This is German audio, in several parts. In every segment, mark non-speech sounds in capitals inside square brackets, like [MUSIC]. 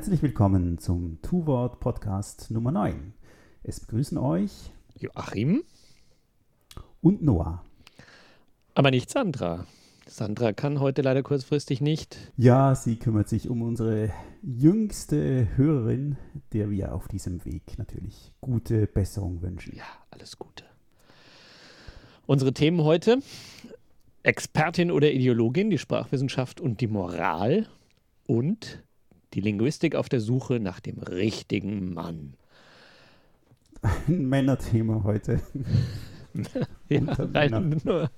Herzlich willkommen zum Two-Wort Podcast Nummer 9. Es begrüßen euch Joachim, und Noah. aber nicht Sandra. Sandra kann heute leider kurzfristig nicht. Ja, sie kümmert sich um unsere jüngste Hörerin, der wir auf diesem Weg natürlich gute Besserung wünschen. Ja, alles Gute. Unsere Themen heute: Expertin oder Ideologin, die Sprachwissenschaft und die Moral und die Linguistik auf der Suche nach dem richtigen Mann. Ein Männerthema heute. [LAUGHS] Ja, Männern. nur,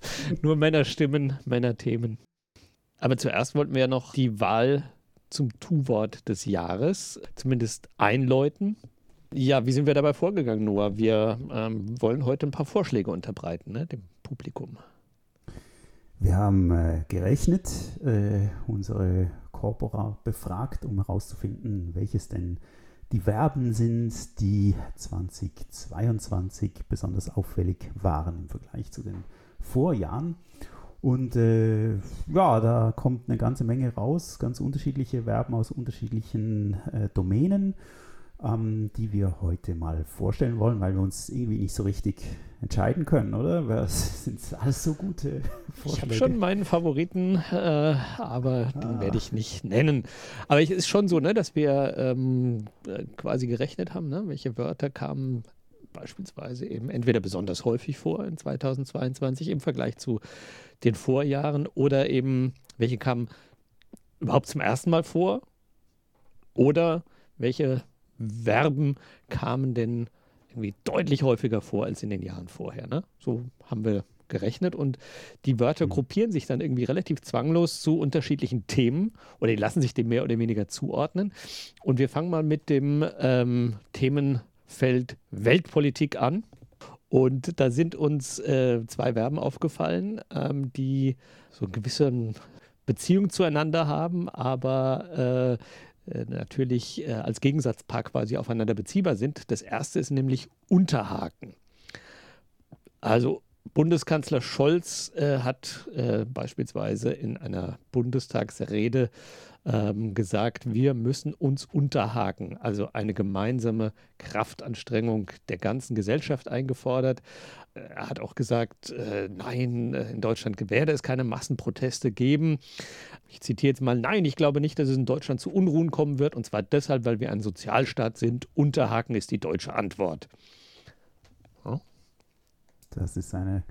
nur Männerstimmen, Männerthemen. Aber zuerst wollten wir ja noch die Wahl zum Tu-Wort des Jahres zumindest einläuten. Ja, wie sind wir dabei vorgegangen, Noah? Wir ähm, wollen heute ein paar Vorschläge unterbreiten, ne, dem Publikum. Wir haben äh, gerechnet, äh, unsere Corpora befragt, um herauszufinden, welches denn die Verben sind, die 2022 besonders auffällig waren im Vergleich zu den Vorjahren. Und äh, ja, da kommt eine ganze Menge raus, ganz unterschiedliche Verben aus unterschiedlichen äh, Domänen, ähm, die wir heute mal vorstellen wollen, weil wir uns irgendwie nicht so richtig entscheiden können, oder? Das sind alles so gute [LAUGHS] Ich Vorschläge. habe schon meinen Favoriten, äh, aber den werde ich nicht nennen. Aber es ist schon so, ne, dass wir ähm, äh, quasi gerechnet haben, ne, welche Wörter kamen beispielsweise eben entweder besonders häufig vor in 2022 im Vergleich zu den Vorjahren oder eben welche kamen überhaupt zum ersten Mal vor oder welche Verben kamen denn irgendwie deutlich häufiger vor als in den Jahren vorher. Ne? So haben wir gerechnet und die Wörter gruppieren sich dann irgendwie relativ zwanglos zu unterschiedlichen Themen oder die lassen sich dem mehr oder weniger zuordnen. Und wir fangen mal mit dem ähm, Themenfeld Weltpolitik an. Und da sind uns äh, zwei Verben aufgefallen, ähm, die so eine gewisse Beziehung zueinander haben, aber äh, äh, natürlich äh, als Gegensatzpaar quasi aufeinander beziehbar sind. Das erste ist nämlich Unterhaken. Also Bundeskanzler Scholz äh, hat äh, beispielsweise in einer Bundestagsrede ähm, gesagt, wir müssen uns unterhaken, also eine gemeinsame Kraftanstrengung der ganzen Gesellschaft eingefordert. Er hat auch gesagt, äh, nein, äh, in Deutschland werde es keine Massenproteste geben. Ich zitiere jetzt mal, nein, ich glaube nicht, dass es in Deutschland zu Unruhen kommen wird, und zwar deshalb, weil wir ein Sozialstaat sind. Unterhaken ist die deutsche Antwort. Das ist eine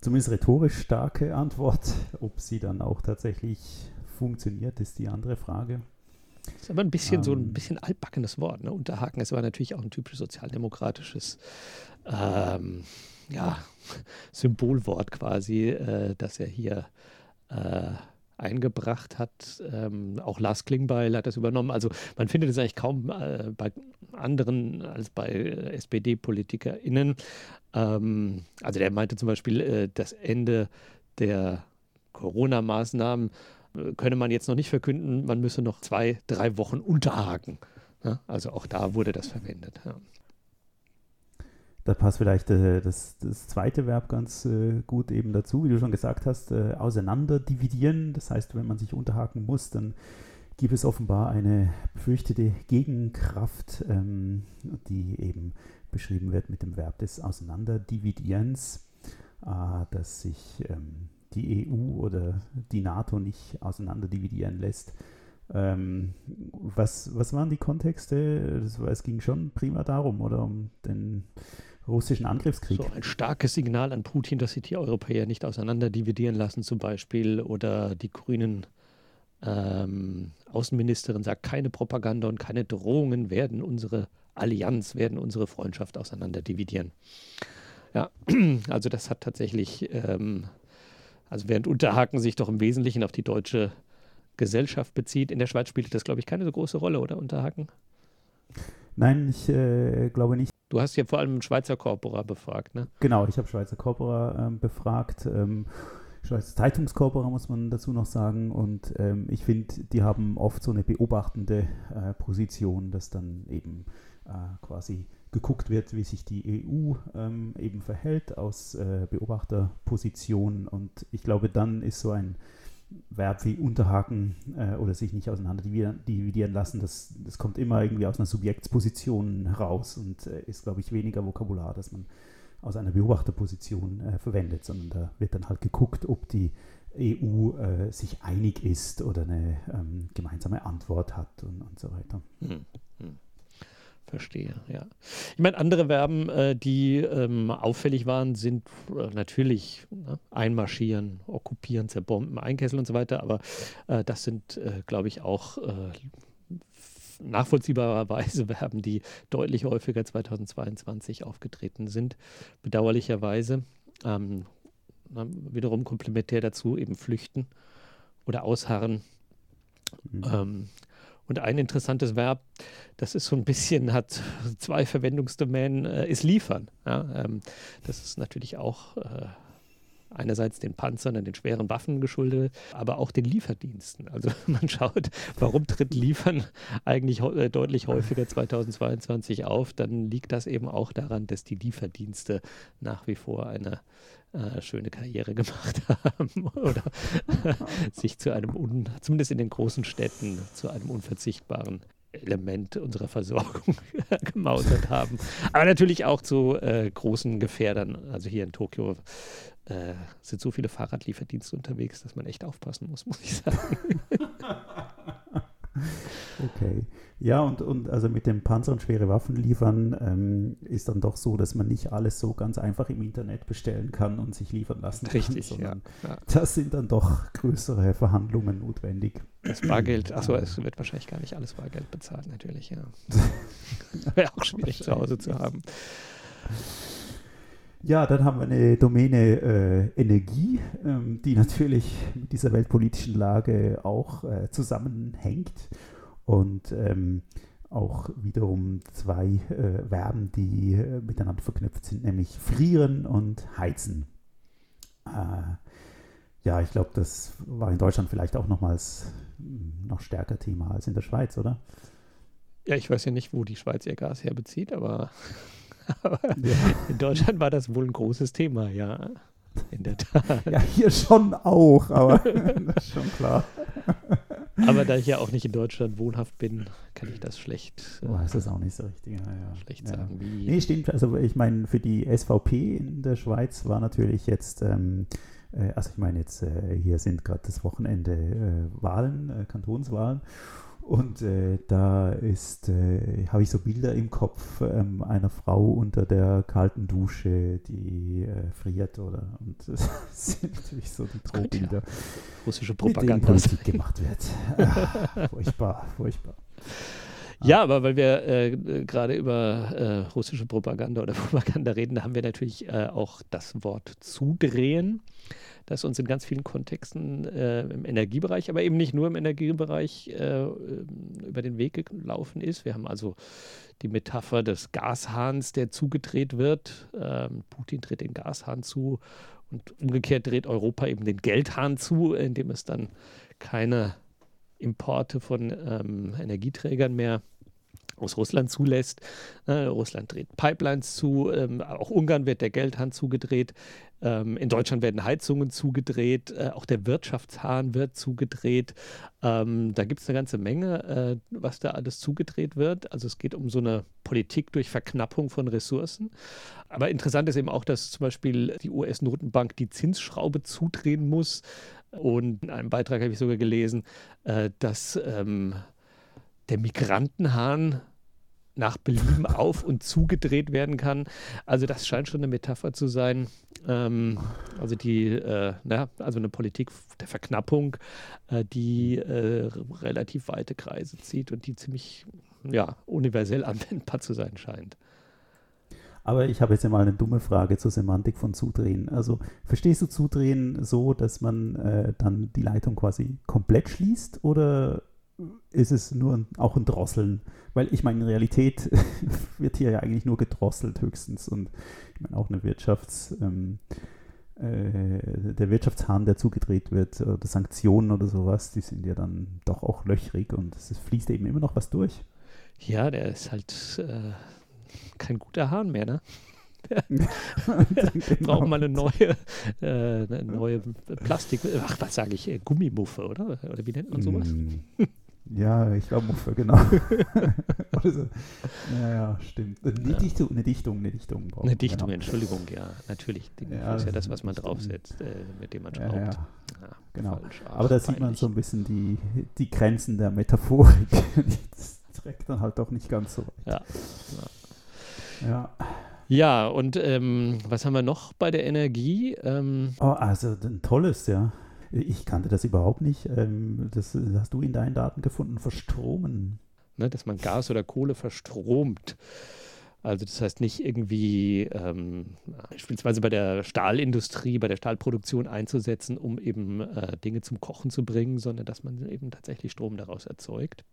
zumindest rhetorisch starke Antwort. Ob sie dann auch tatsächlich funktioniert, ist die andere Frage. Das ist aber ein bisschen so ein Ähm. bisschen altbackenes Wort. Ne? Unterhaken, es war natürlich auch ein typisch sozialdemokratisches ähm, ja, [LAUGHS] Symbolwort quasi, äh, das er hier äh, eingebracht hat. Ähm, auch Lars Klingbeil hat das übernommen. Also man findet es eigentlich kaum äh, bei anderen als bei äh, SPD-PolitikerInnen. Ähm, also der meinte zum Beispiel, äh, das Ende der Corona-Maßnahmen könne man jetzt noch nicht verkünden, man müsse noch zwei, drei Wochen unterhaken. Ja, also auch da wurde das verwendet. Ja. Da passt vielleicht äh, das, das, zweite Verb ganz äh, gut eben dazu, wie du schon gesagt hast, äh, auseinander dividieren. Das heißt, wenn man sich unterhaken muss, dann gibt es offenbar eine befürchtete Gegenkraft, ähm, die eben beschrieben wird mit dem Verb des Auseinanderdividierens, äh, dass sich ähm, die EU oder die NATO nicht auseinanderdividieren lässt. Ähm, was, was waren die Kontexte? Das war, es ging schon prima darum, oder um den russischen Angriffskrieg. So ein starkes Signal an Putin, dass sich die Europäer nicht auseinanderdividieren lassen, zum Beispiel, oder die Grünen ähm, Außenministerin sagt, keine Propaganda und keine Drohungen werden unsere Allianz, werden unsere Freundschaft auseinanderdividieren. Ja, [CLEARS THROAT] also das hat tatsächlich, ähm, also während Unterhaken sich doch im Wesentlichen auf die deutsche Gesellschaft bezieht, in der Schweiz spielt das, glaube ich, keine so große Rolle, oder Unterhaken? Nein, ich äh, glaube nicht. Du hast ja vor allem Schweizer Corpora befragt, ne? Genau, ich habe Schweizer Corpora ähm, befragt. Ähm, Schweizer Zeitungskorpora muss man dazu noch sagen. Und ähm, ich finde, die haben oft so eine beobachtende äh, Position, dass dann eben äh, quasi geguckt wird, wie sich die EU ähm, eben verhält aus äh, Beobachterposition. Und ich glaube, dann ist so ein Verb wie unterhaken äh, oder sich nicht auseinander dividieren lassen, das, das kommt immer irgendwie aus einer Subjektsposition heraus und äh, ist, glaube ich, weniger Vokabular, das man aus einer Beobachterposition äh, verwendet, sondern da wird dann halt geguckt, ob die EU äh, sich einig ist oder eine ähm, gemeinsame Antwort hat und, und so weiter. Hm, hm. Verstehe, ja. Ich meine, andere Verben, äh, die ähm, auffällig waren, sind äh, natürlich ne, einmarschieren, okkupieren, zerbomben, einkesseln und so weiter, aber äh, das sind, äh, glaube ich, auch äh, nachvollziehbarerweise [LAUGHS] Verben, die deutlich häufiger 2022 aufgetreten sind, bedauerlicherweise. Ähm, wiederum komplementär dazu eben flüchten oder ausharren. Mhm. Ähm, und ein interessantes Verb, das ist so ein bisschen, hat zwei Verwendungsdomänen, äh, ist liefern. Ja, ähm, das ist natürlich auch äh, einerseits den Panzern und den schweren Waffen geschuldet, aber auch den Lieferdiensten. Also [LAUGHS] man schaut, warum tritt Liefern eigentlich äh, deutlich häufiger 2022 auf, dann liegt das eben auch daran, dass die Lieferdienste nach wie vor eine äh, schöne Karriere [LAUGHS] gemacht haben oder [LAUGHS] sich zu einem, un, zumindest in den großen Städten, zu einem unverzichtbaren Element unserer Versorgung gemausert haben. Aber natürlich auch zu äh, großen Gefährdern. Also hier in Tokio äh, sind so viele Fahrradlieferdienste unterwegs, dass man echt aufpassen muss, [LAUGHS] muss ich sagen. [LAUGHS] okay. Ja, und, und also mit dem Panzer und schwere Waffen liefern ähm, ist dann doch so, dass man nicht alles so ganz einfach im Internet bestellen kann und sich liefern lassen kann. Richtig, ja, ja. Das sind dann doch größere Verhandlungen notwendig. Das Bargeld, achso, es wird wahrscheinlich gar nicht alles Bargeld bezahlt, natürlich, ja. [LAUGHS] Wäre auch schwierig zu Hause zu haben. Ja, dann haben wir eine Domäne äh, Energie, ähm, die natürlich mit dieser weltpolitischen Lage auch äh, zusammenhängt und ähm, auch wiederum zwei äh, Verben, die äh, miteinander verknüpft sind, nämlich frieren und heizen. Äh, ja, ich glaube, das war in Deutschland vielleicht auch nochmals hm, noch stärker Thema als in der Schweiz, oder? Ja, ich weiß ja nicht, wo die Schweiz ihr Gas herbezieht, aber aber ja. in Deutschland war das wohl ein großes Thema, ja. In der Tat. Ja, hier schon auch, aber [LAUGHS] das ist schon klar. Aber da ich ja auch nicht in Deutschland wohnhaft bin, kann ich das schlecht. Äh, oh, ist das auch nicht so richtig. Ja, ja. Schlecht ja. sagen. Wie nee, stimmt. Also, ich meine, für die SVP in der Schweiz war natürlich jetzt. Ähm, äh, also, ich meine, jetzt äh, hier sind gerade das Wochenende äh, Wahlen, äh, Kantonswahlen. Und äh, da ist, äh, habe ich so Bilder im Kopf ähm, einer Frau unter der kalten Dusche, die äh, friert oder und [LAUGHS] das sind natürlich so die Drohbilder, ja. russische Propaganda mit Politik gemacht wird. Ah, furchtbar, furchtbar. Ja, aber weil wir äh, gerade über äh, russische Propaganda oder [LAUGHS] Propaganda reden, haben wir natürlich äh, auch das Wort zudrehen, das uns in ganz vielen Kontexten äh, im Energiebereich, aber eben nicht nur im Energiebereich äh, über den Weg gelaufen ist. Wir haben also die Metapher des Gashahns, der zugedreht wird. Ähm, Putin dreht den Gashahn zu und umgekehrt dreht Europa eben den Geldhahn zu, indem es dann keine Importe von ähm, Energieträgern mehr aus Russland zulässt. Äh, Russland dreht Pipelines zu, ähm, auch Ungarn wird der Geldhahn zugedreht. Ähm, in Deutschland werden Heizungen zugedreht, äh, auch der Wirtschaftshahn wird zugedreht. Ähm, da gibt es eine ganze Menge, äh, was da alles zugedreht wird. Also es geht um so eine Politik durch Verknappung von Ressourcen. Aber interessant ist eben auch, dass zum Beispiel die US-Notenbank die Zinsschraube zudrehen muss. Und in einem Beitrag habe ich sogar gelesen, äh, dass ähm, der Migrantenhahn nach Belieben auf und zugedreht werden kann. Also das scheint schon eine Metapher zu sein. Ähm, also die, äh, na, also eine Politik der Verknappung, äh, die äh, relativ weite Kreise zieht und die ziemlich ja, universell anwendbar zu sein scheint. Aber ich habe jetzt mal eine dumme Frage zur Semantik von Zudrehen. Also verstehst du Zudrehen so, dass man äh, dann die Leitung quasi komplett schließt oder ist es nur auch ein Drosseln. Weil ich meine, in Realität [LAUGHS] wird hier ja eigentlich nur gedrosselt höchstens. Und ich meine auch eine Wirtschafts, ähm, äh, der Wirtschaftshahn, der zugedreht wird, oder Sanktionen oder sowas, die sind ja dann doch auch löchrig und es fließt eben immer noch was durch. Ja, der ist halt äh, kein guter Hahn mehr, ne? [LAUGHS] genau. Brauchen wir eine neue, äh, eine neue Plastik, ach, was sage ich, Gummimuffe, oder? Oder wie nennt man sowas? Ja, ich glaube Muffe, genau. [LAUGHS] so. Ja, ja, stimmt. Eine, ja. Dichtung, eine Dichtung, eine Dichtung. Brauchen, eine Dichtung, genau. Entschuldigung, ja, natürlich. Die ja, ist ja das, was man draufsetzt, äh, mit dem man schraubt. Ja, ja. genau. Falsch, Aber da sieht man so ein bisschen die, die Grenzen der Metaphorik. [LAUGHS] das trägt dann halt doch nicht ganz so weit. Ja. ja. Ja, und ähm, was haben wir noch bei der Energie? Ähm, oh, also ein tolles, ja. Ich kannte das überhaupt nicht. Ähm, das hast du in deinen Daten gefunden, verstromen. Ne, dass man Gas oder Kohle verstromt. Also das heißt nicht irgendwie ähm, beispielsweise bei der Stahlindustrie, bei der Stahlproduktion einzusetzen, um eben äh, Dinge zum Kochen zu bringen, sondern dass man eben tatsächlich Strom daraus erzeugt.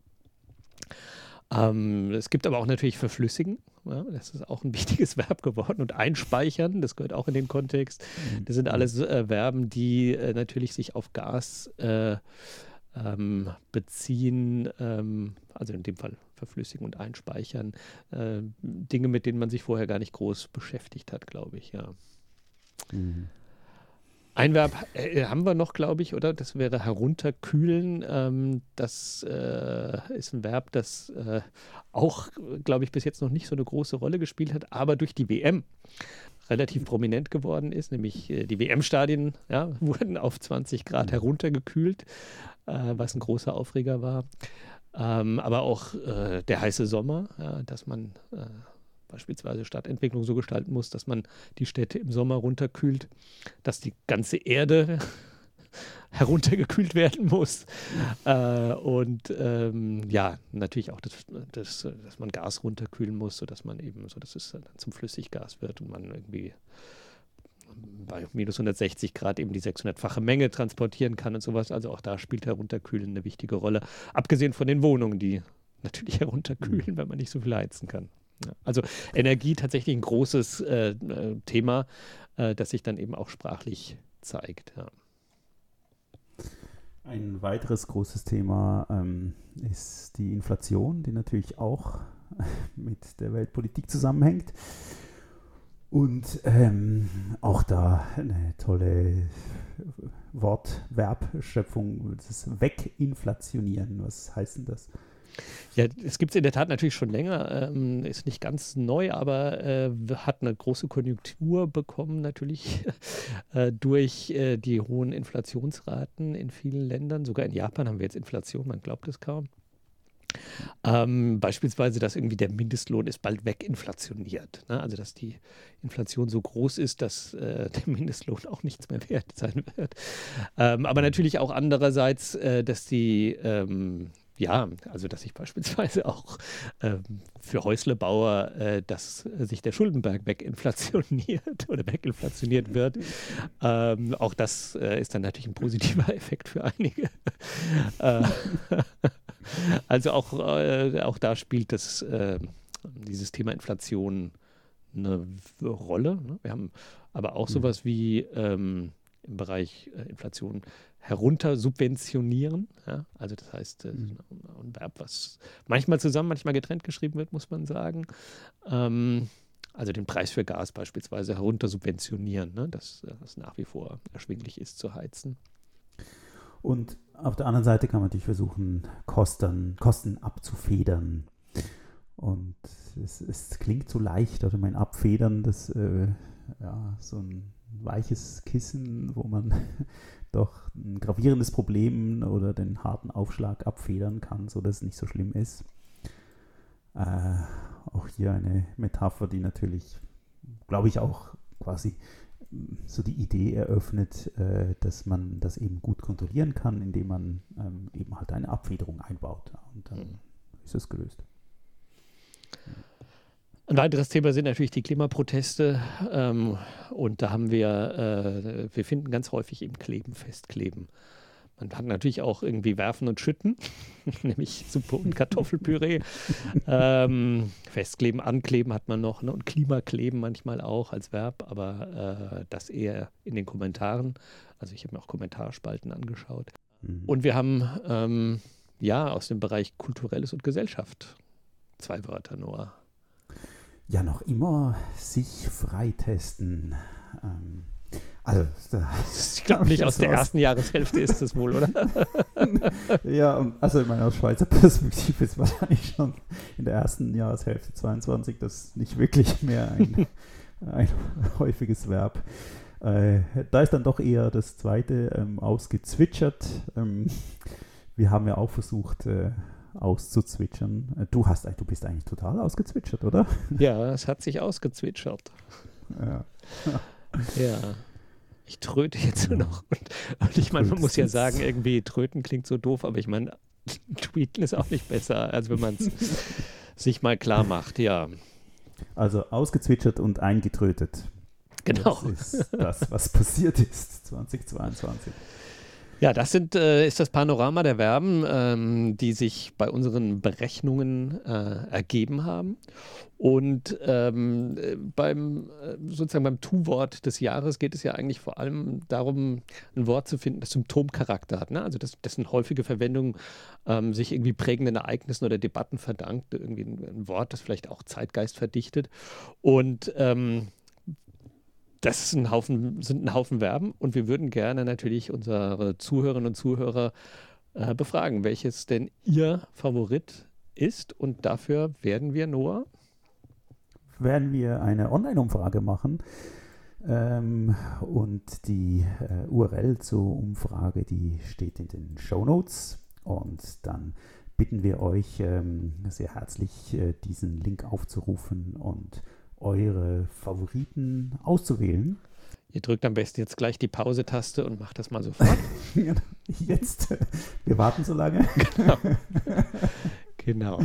Ähm, es gibt aber auch natürlich Verflüssigen. Ja, das ist auch ein [LAUGHS] wichtiges Verb geworden. Und Einspeichern, das gehört auch in den Kontext. Mhm. Das sind alles äh, Verben, die äh, natürlich sich auf Gas äh, ähm, beziehen. Ähm, also in dem Fall verflüssigen und einspeichern. Äh, Dinge, mit denen man sich vorher gar nicht groß beschäftigt hat, glaube ich, ja. Mhm. Ein Verb äh, haben wir noch, glaube ich, oder? Das wäre herunterkühlen. Ähm, das äh, ist ein Verb, das äh, auch, glaube ich, bis jetzt noch nicht so eine große Rolle gespielt hat, aber durch die WM relativ prominent geworden ist, nämlich äh, die WM-Stadien ja, [LAUGHS] wurden auf 20 Grad heruntergekühlt, äh, was ein großer Aufreger war. Ähm, aber auch äh, der heiße Sommer, ja, dass man beispielsweise Stadtentwicklung so gestalten muss, dass man die Städte im Sommer runterkühlt, dass die ganze Erde [LAUGHS] heruntergekühlt werden muss. Äh, und ähm, ja, natürlich auch, das, das, dass man Gas runterkühlen muss, sodass man eben, so dass es dann zum Flüssiggas wird und man irgendwie bei minus 160 Grad eben die 600-fache Menge transportieren kann und sowas. Also auch da spielt Herunterkühlen eine wichtige Rolle. Abgesehen von den Wohnungen, die natürlich [LAUGHS] herunterkühlen, mhm. weil man nicht so viel heizen kann. Also Energie tatsächlich ein großes äh, äh, Thema, äh, das sich dann eben auch sprachlich zeigt. Ja. Ein weiteres großes Thema ähm, ist die Inflation, die natürlich auch mit der Weltpolitik zusammenhängt. Und ähm, auch da eine tolle Wortverbschöpfung, das Weginflationieren. Was heißt denn das? Ja, es gibt es in der Tat natürlich schon länger, ähm, ist nicht ganz neu, aber äh, hat eine große Konjunktur bekommen, natürlich [LAUGHS] äh, durch äh, die hohen Inflationsraten in vielen Ländern. Sogar in Japan haben wir jetzt Inflation, man glaubt es kaum. Ähm, beispielsweise, dass irgendwie der Mindestlohn ist bald weginflationiert. Ne? Also, dass die Inflation so groß ist, dass äh, [LAUGHS] der Mindestlohn auch nichts mehr wert sein wird. Ähm, aber natürlich auch andererseits, äh, dass die ähm, ja, also dass sich beispielsweise auch ähm, für Häuslebauer, äh, dass sich der Schuldenberg weginflationiert oder weginflationiert wird. Ähm, auch das äh, ist dann natürlich ein positiver [LAUGHS] Effekt für einige. äh, [LAUGHS] also auch, äh, auch da spielt das, äh, dieses Thema Inflation eine Rolle. Ne? Wir haben aber auch sowas wie ähm, im Bereich äh, Inflation herunter subventionieren. Ja? Also das heißt, äh, mhm. ein Verb, was manchmal zusammen, manchmal getrennt geschrieben wird, muss man sagen. Ähm, also den Preis für Gas beispielsweise herunter subventionieren, ne? dass das nach wie vor erschwinglich ist zu heizen. Und auf der anderen Seite kann man natürlich versuchen, Kosten, Kosten abzufedern. Und es, es klingt so leicht, oder mein Abfedern, das äh, ja, so ein weiches Kissen, wo man doch ein gravierendes Problem oder den harten Aufschlag abfedern kann, sodass es nicht so schlimm ist. Äh, auch hier eine Metapher, die natürlich, glaube ich, auch quasi mm, so die Idee eröffnet, äh, dass man das eben gut kontrollieren kann, indem man ähm, eben halt eine Abfederung einbaut. Und dann mhm. ist es gelöst. Ein weiteres Thema sind natürlich die Klimaproteste. Ähm, und da haben wir, äh, wir finden ganz häufig eben Kleben, Festkleben. Man hat natürlich auch irgendwie Werfen und Schütten, [LAUGHS] nämlich Suppe und Kartoffelpüree. [LAUGHS] ähm, Festkleben, Ankleben hat man noch ne? und Klimakleben manchmal auch als Verb, aber äh, das eher in den Kommentaren. Also ich habe mir auch Kommentarspalten angeschaut. Mhm. Und wir haben ähm, ja aus dem Bereich Kulturelles und Gesellschaft zwei Wörter nur ja noch immer sich freitesten. Ähm, also, [LAUGHS] ich glaube nicht aus der ersten Jahreshälfte ist das wohl, oder? [LAUGHS] ja, also in meiner Schweizer Perspektive ist wahrscheinlich schon in der ersten Jahreshälfte 22 das nicht wirklich mehr ein, [LAUGHS] ein häufiges Verb. Äh, da ist dann doch eher das zweite ähm, ausgezwitschert. Ähm, wir haben ja auch versucht, äh, auszuzwitschern. Äh, du hast, du bist eigentlich total ausgezwitschert, oder? [LAUGHS] Ja, es hat sich ausgezwitschert. Ja. [LAUGHS] ja. Ich tröte jetzt nur noch. Und, und ich meine, man muss ja sagen, irgendwie tröten klingt so doof, aber ich meine, [LAUGHS] tweeten ist auch nicht besser, als wenn man es sich mal klar macht, ja. Also ausgezwitschert und eingetrötet. Genau. Das ist das, was passiert ist 2022. Ja, das sind, äh, ist das Panorama der Verben, ähm, die sich bei unseren Berechnungen äh, ergeben haben. Und ähm, beim äh, sozusagen beim Tu-Wort des Jahres geht es ja eigentlich vor allem darum, ein Wort zu finden, das Symptomcharakter hat. Ne? Also das, dessen häufige Verwendung ähm, sich irgendwie prägenden Ereignissen oder Debatten verdankt. Irgendwie ein, ein Wort, das vielleicht auch Zeitgeist verdichtet. Und ähm, das ist ein Haufen, sind ein Haufen Verben und wir würden gerne natürlich unsere Zuhörerinnen und Zuhörer äh, befragen, welches denn ihr Favorit ist. Und dafür werden wir, Noah? Werden wir eine Online-Umfrage machen. Ähm, und die äh, URL zur Umfrage, die steht in den Show Notes. Und dann bitten wir euch ähm, sehr herzlich, äh, diesen Link aufzurufen und eure Favoriten auszuwählen. Ihr drückt am besten jetzt gleich die Pause-Taste und macht das mal sofort. [LAUGHS] jetzt. Wir warten so lange. Genau. [LAUGHS] genau.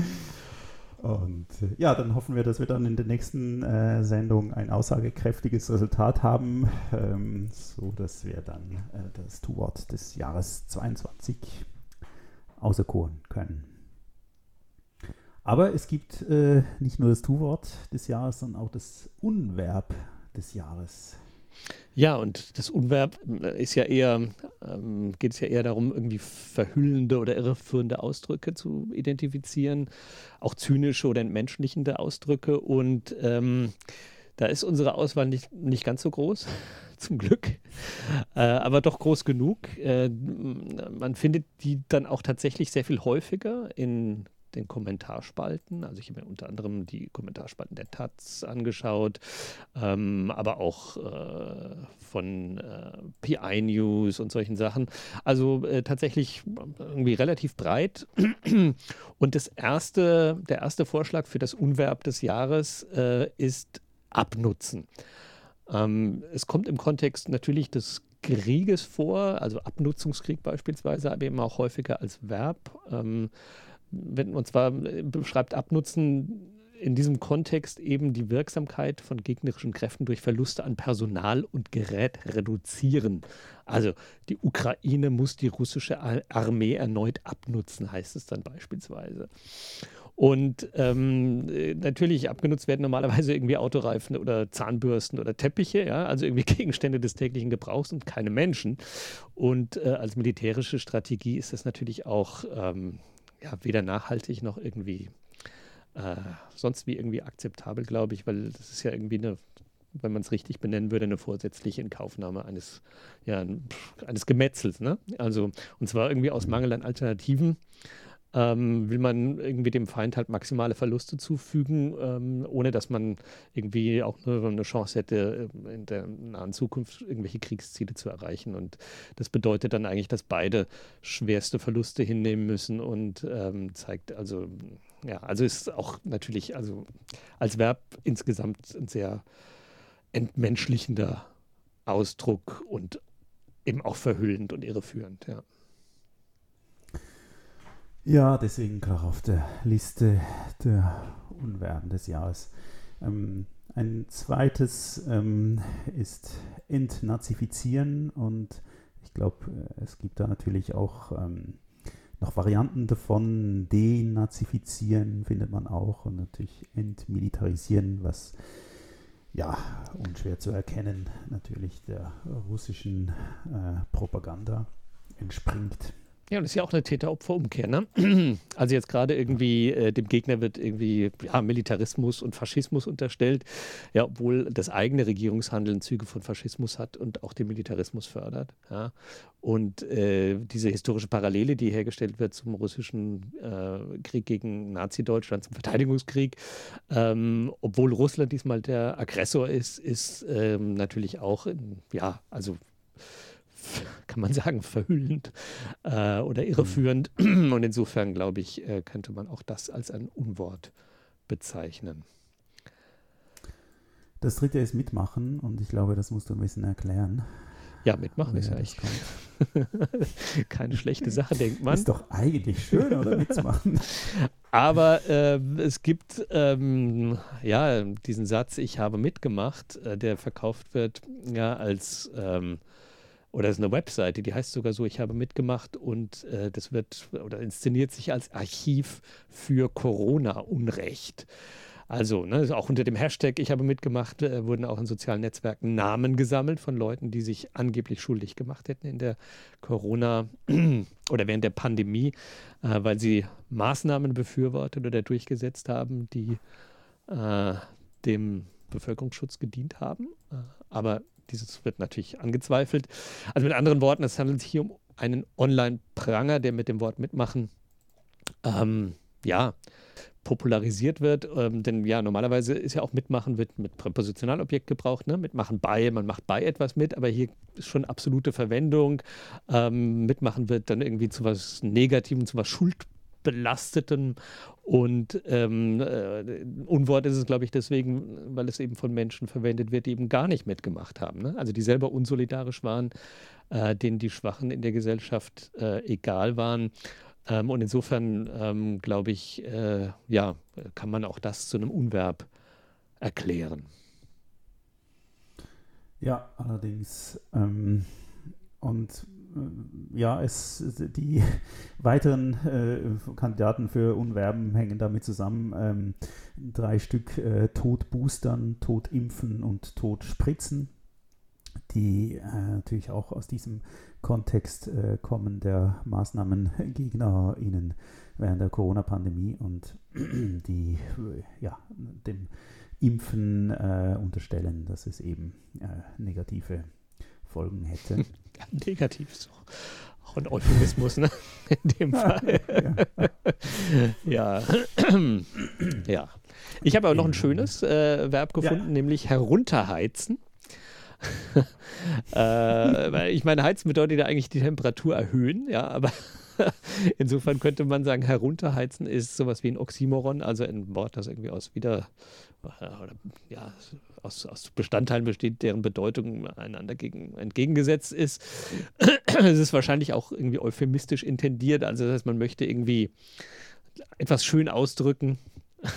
Und äh, ja, dann hoffen wir, dass wir dann in der nächsten äh, Sendung ein aussagekräftiges Resultat haben, ähm, so dass wir dann äh, das Tu-Wort des Jahres 22 auserkoren können. Aber es gibt äh, nicht nur das Tu-Wort des Jahres, sondern auch das Unverb des Jahres. Ja, und das Unverb äh, ist ja eher, ähm, geht es ja eher darum, irgendwie verhüllende oder irreführende Ausdrücke zu identifizieren, auch zynische oder entmenschlichende Ausdrücke. Und ähm, da ist unsere Auswahl nicht, nicht ganz so groß, [LAUGHS] zum Glück, äh, aber doch groß genug. Äh, man findet die dann auch tatsächlich sehr viel häufiger in den Kommentarspalten. Also ich habe mir unter anderem die Kommentarspalten der Taz angeschaut, ähm, aber auch äh, von äh, PI News und solchen Sachen. Also äh, tatsächlich irgendwie relativ breit. [CLEARS THROAT] Und das erste, der erste Vorschlag für das Unverb des Jahres äh, ist abnutzen. Ähm, es kommt im Kontext natürlich des Krieges vor, also Abnutzungskrieg beispielsweise, aber eben auch häufiger als Verb. Ähm, wenn, und zwar beschreibt Abnutzen in diesem Kontext eben die Wirksamkeit von gegnerischen Kräften durch Verluste an Personal und Gerät reduzieren. Also die Ukraine muss die russische Armee erneut abnutzen, heißt es dann beispielsweise. Und ähm, natürlich abgenutzt werden normalerweise irgendwie Autoreifen oder Zahnbürsten oder Teppiche, ja, also irgendwie [LAUGHS] Gegenstände des täglichen Gebrauchs und keine Menschen. Und äh, als militärische Strategie ist das natürlich auch ähm, ja, weder nachhaltig noch irgendwie äh, sonst wie irgendwie akzeptabel, glaube ich, weil das ist ja irgendwie eine, wenn man es richtig benennen würde, eine vorsätzliche Inkaufnahme eines, ja, eines Gemetzels. Ne? Also, und zwar irgendwie aus Mangel an Alternativen. Ähm, will man irgendwie dem Feind halt maximale Verluste zufügen, ähm, ohne dass man irgendwie auch nur eine Chance hätte, ähm, in der nahen Zukunft irgendwelche Kriegsziele zu erreichen. Und das bedeutet dann eigentlich, dass beide schwerste Verluste hinnehmen müssen und ähm, zeigt also ja, also ist auch natürlich, also als Verb insgesamt ein sehr entmenschlichender Ausdruck und eben auch verhüllend und irreführend, ja. Ja, deswegen klar auf der Liste der Unverben des Jahres. Ähm, ein zweites ähm, ist Entnazifizieren und ich glaube, äh, es gibt da natürlich auch ähm, noch Varianten davon. Denazifizieren findet man auch und natürlich entmilitarisieren, was ja unschwer zu erkennen natürlich der russischen äh, Propaganda entspringt. Ja, und das ist ja auch eine Täter-Opfer-Umkehr. Ne? [CLEARS THROAT] Also jetzt gerade irgendwie äh, dem Gegner wird irgendwie ja, Militarismus und Faschismus unterstellt, ja, obwohl das eigene Regierungshandeln Züge von Faschismus hat und auch den Militarismus fördert. Ja? Und äh, diese historische Parallele, die hergestellt wird zum russischen äh, Krieg gegen Nazi-Deutschland, zum Verteidigungskrieg, ähm, obwohl Russland diesmal der Aggressor ist, ist ähm, natürlich auch, ja, also [LAUGHS] kann man sagen, verhüllend äh, oder irreführend. Mhm. [CLEARS THROAT] Und insofern, glaube ich, äh, könnte man auch das als ein Unwort bezeichnen. Das dritte ist mitmachen und ich glaube, das musst du ein bisschen erklären. Ja, mitmachen ist ja echt [LAUGHS] keine schlechte Sache, denkt man. Ist doch eigentlich schön, oder [LAUGHS] mitmachen? Aber äh, es gibt ähm, ja diesen Satz, ich habe mitgemacht, äh, der verkauft wird ja als ähm, oder es ist eine Webseite, die heißt sogar so, ich habe mitgemacht und äh, das wird oder inszeniert sich als Archiv für Corona-Unrecht. Also, ne, auch unter dem Hashtag Ich habe mitgemacht, äh, wurden auch in sozialen Netzwerken Namen gesammelt von Leuten, die sich angeblich schuldig gemacht hätten in der Corona- [CLEARS THROAT] oder während der Pandemie, äh, weil sie Maßnahmen befürwortet oder durchgesetzt haben, die äh, dem Bevölkerungsschutz gedient haben. Äh, aber dieses wird natürlich angezweifelt. Also mit anderen Worten, es handelt sich hier um einen Online-Pranger, der mit dem Wort mitmachen, ähm, ja, popularisiert wird. Ähm, denn ja, normalerweise ist ja auch mitmachen wird mit Präpositionalobjekt gebraucht, ne? mitmachen bei, man macht bei etwas mit, aber hier ist schon absolute Verwendung. Ähm, mitmachen wird dann irgendwie zu was Negativem, zu was Schuld Belastetem und ähm, äh, Unwort ist es, glaube ich, deswegen, weil es eben von Menschen verwendet wird, die eben gar nicht mitgemacht haben. Ne? Also die selber unsolidarisch waren, äh, denen die Schwachen in der Gesellschaft äh, egal waren. Ähm, und insofern, ähm, glaube ich, äh, ja, kann man auch das zu einem Unverb erklären. Ja, allerdings. Ähm, und ja, es, die [LAUGHS] weiteren äh, Kandidaten für Unwerben hängen damit zusammen. Ähm, drei Stück äh, Tod boostern, Tod impfen und Tod spritzen, die äh, natürlich auch aus diesem Kontext äh, kommen der MaßnahmengegnerInnen [LAUGHS] während der Corona-Pandemie und [CLEARS THROAT] die ja, dem Impfen äh, unterstellen, dass es eben negative Folgen hätte. [LAUGHS] [LAUGHS] negativ ist auch, ein Euphemismus, ne? [LAUGHS] In dem Fall. ja. [CLEARS THROAT] ja. Ich habe aber noch ein schönes äh, Verb gefunden, nämlich herunterheizen. [LAUGHS] äh, ich meine, heizen bedeutet ja eigentlich die Temperatur erhöhen, ja, aber [LAUGHS] Insofern könnte man sagen, herunterheizen ist sowas wie ein Oxymoron, also ein Wort, das irgendwie aus wieder äh, oder, ja, aus, aus Bestandteilen besteht, deren Bedeutung einander gegen, entgegengesetzt ist. [CLEARS THROAT] es ist wahrscheinlich auch irgendwie euphemistisch intendiert, also das heißt, man möchte irgendwie etwas schön ausdrücken [LAUGHS]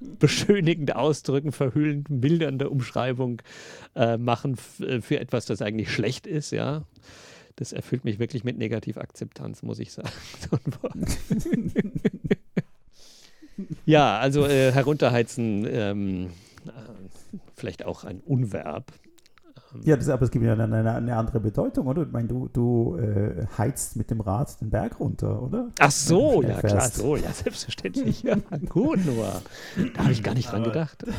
beschönigend ausdrücken, verhüllend, mildernde Umschreibung äh, machen äh, für etwas, das eigentlich schlecht ist, ja. Das erfüllt mich wirklich mit Negativakzeptanz, muss ich sagen. [LAUGHS] [LAUGHS] ja, also äh, herunterheizen, ähm, äh, vielleicht auch ein Unverb. Ja, das, aber es gibt ja eine, eine, andere Bedeutung, oder? Ich meine, du, du äh, heizt mit dem Rad den Berg runter, oder? Ach so, ja fährst. klar, so, ja, selbstverständlich. [LAUGHS] Ja, gut, nur. Da habe ich gar nicht dran gedacht. [LAUGHS]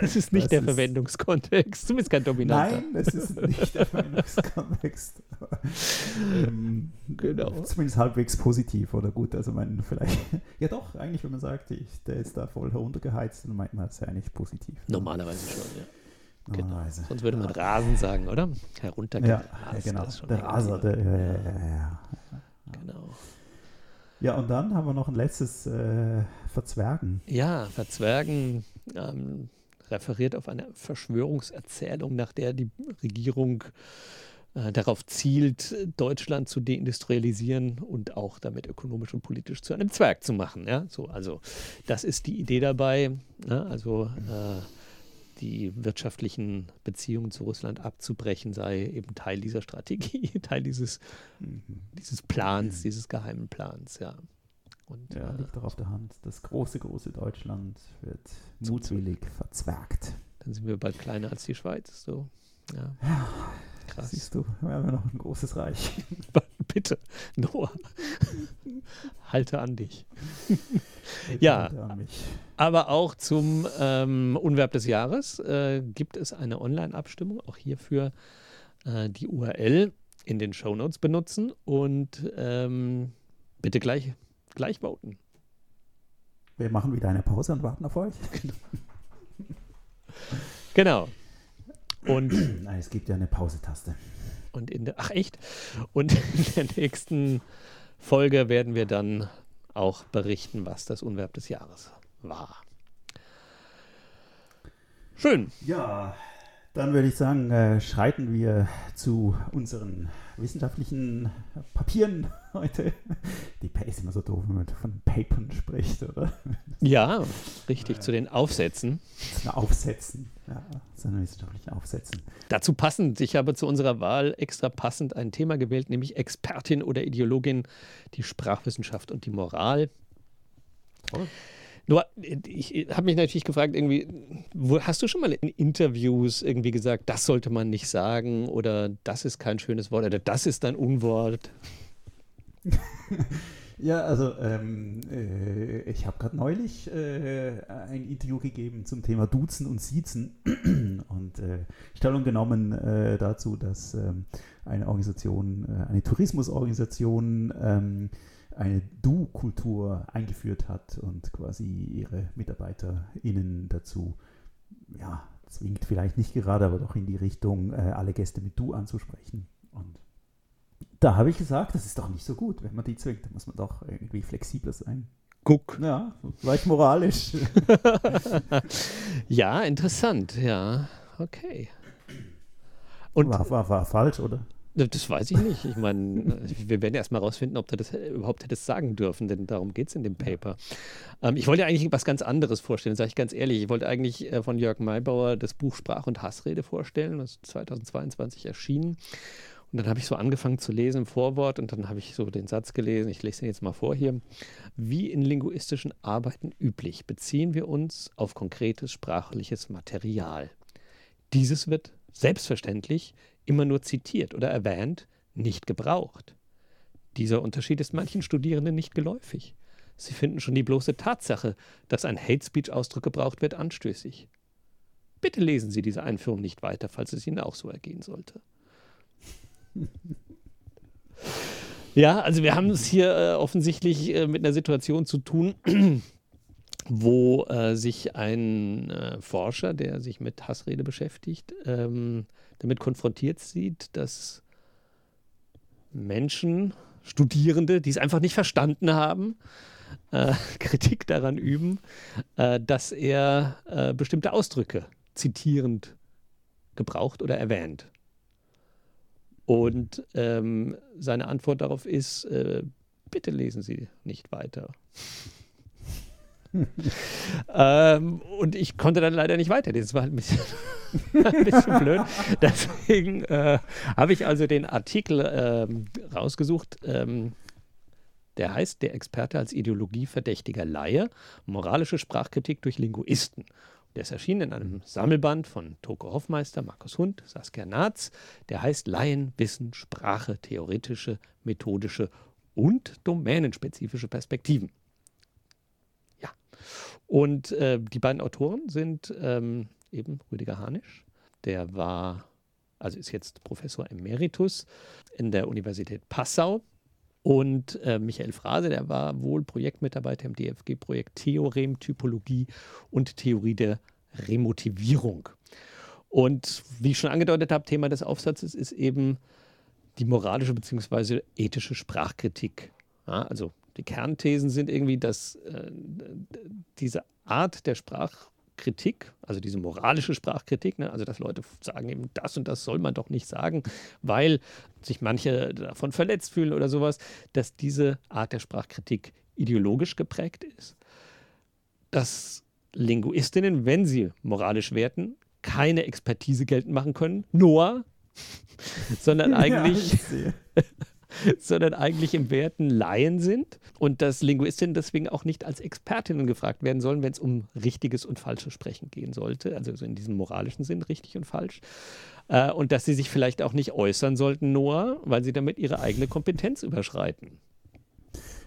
Es ist nicht der ist Verwendungskontext, zumindest kein dominanter. Nein, es ist nicht der [LAUGHS] Verwendungskontext. ähm, genau. Zumindest halbwegs positiv oder gut. Also, man vielleicht, ja doch, eigentlich, wenn man sagt, ich, der ist da voll heruntergeheizt, dann meint man es ja eigentlich positiv. Normalerweise schon, ja. Genau. Sonst würde man Rasen sagen, oder? Heruntergerast. Ja, ja genau. Der Raser. Der, ja, ja, Genau. Ja, und dann haben wir noch ein letztes äh, Verzwergen. Ja, Verzwergen ähm, referiert auf eine Verschwörungserzählung, nach der die Regierung äh, darauf zielt, Deutschland zu deindustrialisieren und auch damit ökonomisch und politisch zu einem Zwerg zu machen. Ja? So, also das ist die Idee dabei. Ne? Also äh, die wirtschaftlichen Beziehungen zu Russland abzubrechen, sei eben Teil dieser Strategie, [LAUGHS] Teil dieses, mhm. dieses Plans, dieses geheimen Plans, ja. Und, ja, äh, liegt doch auf der Hand. Das große, große Deutschland wird mutwillig verzwergt. Dann sind wir bald kleiner als die Schweiz. So. Ja. [SIGHS] Krass. Siehst du, wir haben ja noch ein großes Reich. [LAUGHS] Bitte, Noah, [LAUGHS] halte an dich. ja, aber auch zum ähm, Unverb des Jahres äh, gibt es eine Online-Abstimmung, auch hierfür äh, die URL in den Show Notes benutzen und ähm, bitte gleich, gleich voten. Wir machen wieder eine Pause und warten auf euch. [LAUGHS] genau. Und [CLEARS THROAT] es gibt ja eine Pause-Taste. Und in der, ach echt? Und [LAUGHS] in der nächsten Folge werden wir dann auch berichten, was das Unverb des Jahres war. Schön. Ja, dann würde ich sagen, äh, schreiten wir zu unseren wissenschaftlichen Papieren heute. Die ist immer so doof, wenn man von Papern spricht, oder? Ja, richtig, zu den Aufsätzen. Zu den Aufsätzen, ja, zu den wissenschaftlichen Aufsätzen. Dazu passend, ich habe zu unserer Wahl extra passend ein Thema gewählt, nämlich Expertin oder Ideologin, die Sprachwissenschaft und die Moral. Toll. Nur, ich habe mich natürlich gefragt, irgendwie, wo, hast du schon mal in Interviews irgendwie gesagt, das sollte man nicht sagen oder das ist kein schönes Wort oder das ist ein Unwort? [LAUGHS] ja, also ähm, äh, ich habe gerade neulich äh, ein Interview gegeben zum Thema Duzen und Siezen [CLEARS THROAT] und äh, Stellung genommen äh, dazu, dass ähm, eine Organisation, äh, eine Tourismusorganisation, ähm, eine Du-Kultur eingeführt hat und quasi ihre MitarbeiterInnen dazu, ja, zwingt vielleicht nicht gerade, aber doch in die Richtung, äh, alle Gäste mit Du anzusprechen. Und da habe ich gesagt, das ist doch nicht so gut, wenn man die zwingt, da muss man doch irgendwie flexibler sein. Guck. Ja, vielleicht moralisch. [LAUGHS] ja, interessant, ja. Okay. Und war, war, war falsch, oder? Das weiß ich nicht. Ich meine, wir werden erst mal rausfinden, ob du das überhaupt hättest sagen dürfen, denn darum geht es in dem Paper. Ähm, ich wollte eigentlich was ganz anderes vorstellen, sage ich ganz ehrlich. Ich wollte eigentlich äh, von Jörg Maybauer das Buch Sprach- und Hassrede vorstellen, das ist 2022 erschienen. Und dann habe ich so angefangen zu lesen im Vorwort und dann habe ich so den Satz gelesen, ich lese den jetzt mal vor hier. Wie in linguistischen Arbeiten üblich, beziehen wir uns auf konkretes sprachliches Material. Dieses wird selbstverständlich immer nur zitiert oder erwähnt, nicht gebraucht. Dieser Unterschied ist manchen Studierenden nicht geläufig. Sie finden schon die bloße Tatsache, dass ein Hate Speech-Ausdruck gebraucht wird, anstößig. Bitte lesen Sie diese Einführung nicht weiter, falls es Ihnen auch so ergehen sollte. [LAUGHS] ja, also wir haben es hier äh, offensichtlich äh, mit einer Situation zu tun, [CLEARS THROAT] wo äh, sich ein äh, Forscher, der sich mit Hassrede beschäftigt, ähm, damit konfrontiert sieht, dass Menschen Studierende, die es einfach nicht verstanden haben, äh, [LAUGHS] Kritik daran üben, äh, dass er bestimmte Ausdrücke zitierend gebraucht oder erwähnt. Und ähm, seine Antwort darauf ist, äh, bitte lesen Sie nicht weiter. [LAUGHS] ähm, und ich konnte dann leider nicht weiter. Das war halt ein bisschen, [LAUGHS] ein bisschen blöd. Deswegen äh, habe ich also den Artikel ähm, rausgesucht. Ähm, der heißt Der Experte als ideologieverdächtiger Laie, moralische Sprachkritik durch Linguisten. Der ist erschienen in einem Sammelband von Toko Hoffmeister, Markus Hund, Saskia Naatz. Der heißt Laien, Wissen, Sprache, theoretische, methodische und domänenspezifische Perspektiven. Ja. Und äh, die beiden Autoren sind ähm, eben Rüdiger Hanisch, der war, also ist jetzt Professor Emeritus in der Universität Passau und äh, Michael Frase, der war wohl Projektmitarbeiter im DFG-Projekt Theorem, Typologie und Theorie der Remotivierung. Und wie ich schon angedeutet habe, Thema des Aufsatzes ist eben die moralische bzw. ethische Sprachkritik. Ja, also die Kernthesen sind irgendwie, dass äh, diese Art der Sprachkritik Kritik, also diese moralische Sprachkritik, ne? also dass Leute sagen eben, das und das soll man doch nicht sagen, weil sich manche davon verletzt fühlen oder sowas, dass diese Art der Sprachkritik ideologisch geprägt ist. Dass Linguistinnen, wenn sie moralisch werten, keine Expertise geltend machen können, Noah, [LAUGHS] sondern eigentlich ja, [LAUGHS] [LAUGHS] sondern eigentlich im Werten Laien sind und dass Linguistinnen deswegen auch nicht als Expertinnen gefragt werden sollen, wenn es um richtiges und falsches Sprechen gehen sollte, also so in diesem moralischen Sinn richtig und falsch. Äh, und dass sie sich vielleicht auch nicht äußern sollten, Noah, weil sie damit ihre eigene Kompetenz überschreiten.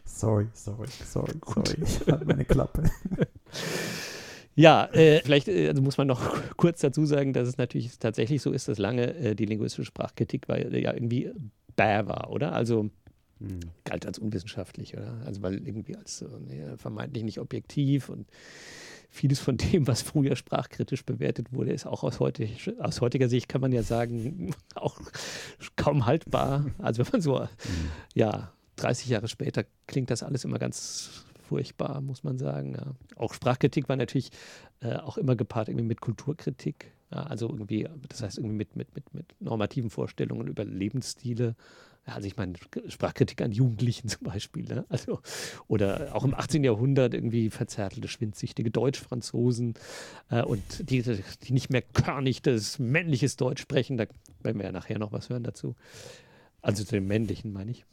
Sorry, sorry, sorry, sorry. Ich habe meine Klappe. [LAUGHS] Ja, äh, vielleicht äh, also muss man noch [LAUGHS] kurz dazu sagen, dass es natürlich tatsächlich so ist, dass lange äh, die linguistische Sprachkritik war, ja irgendwie bäh war, oder? Also hm. galt als unwissenschaftlich, oder? Also weil irgendwie als nee, vermeintlich nicht objektiv und vieles von dem, was früher sprachkritisch bewertet wurde, ist auch aus, heute, aus heutiger Sicht, kann man ja sagen, [LAUGHS] auch kaum haltbar. Also wenn man so, mhm. ja, 30 Jahre später klingt das alles immer ganz furchtbar, muss man sagen. Ja. Auch Sprachkritik war natürlich äh, auch immer gepaart irgendwie mit Kulturkritik. Ja, also irgendwie, das heißt irgendwie mit, mit, mit, mit normativen Vorstellungen über Lebensstile. Ja, also ich meine, Sprachkritik an Jugendlichen [LAUGHS] zum Beispiel. Ne? Also, oder auch im 18. Jahrhundert irgendwie verzärtelte, schwindsüchtige Deutsch-Franzosen äh, und die, die nicht mehr körnig das männliches Deutsch sprechen. Da werden wir ja nachher noch was hören dazu. Also zu dem männlichen, meine ich.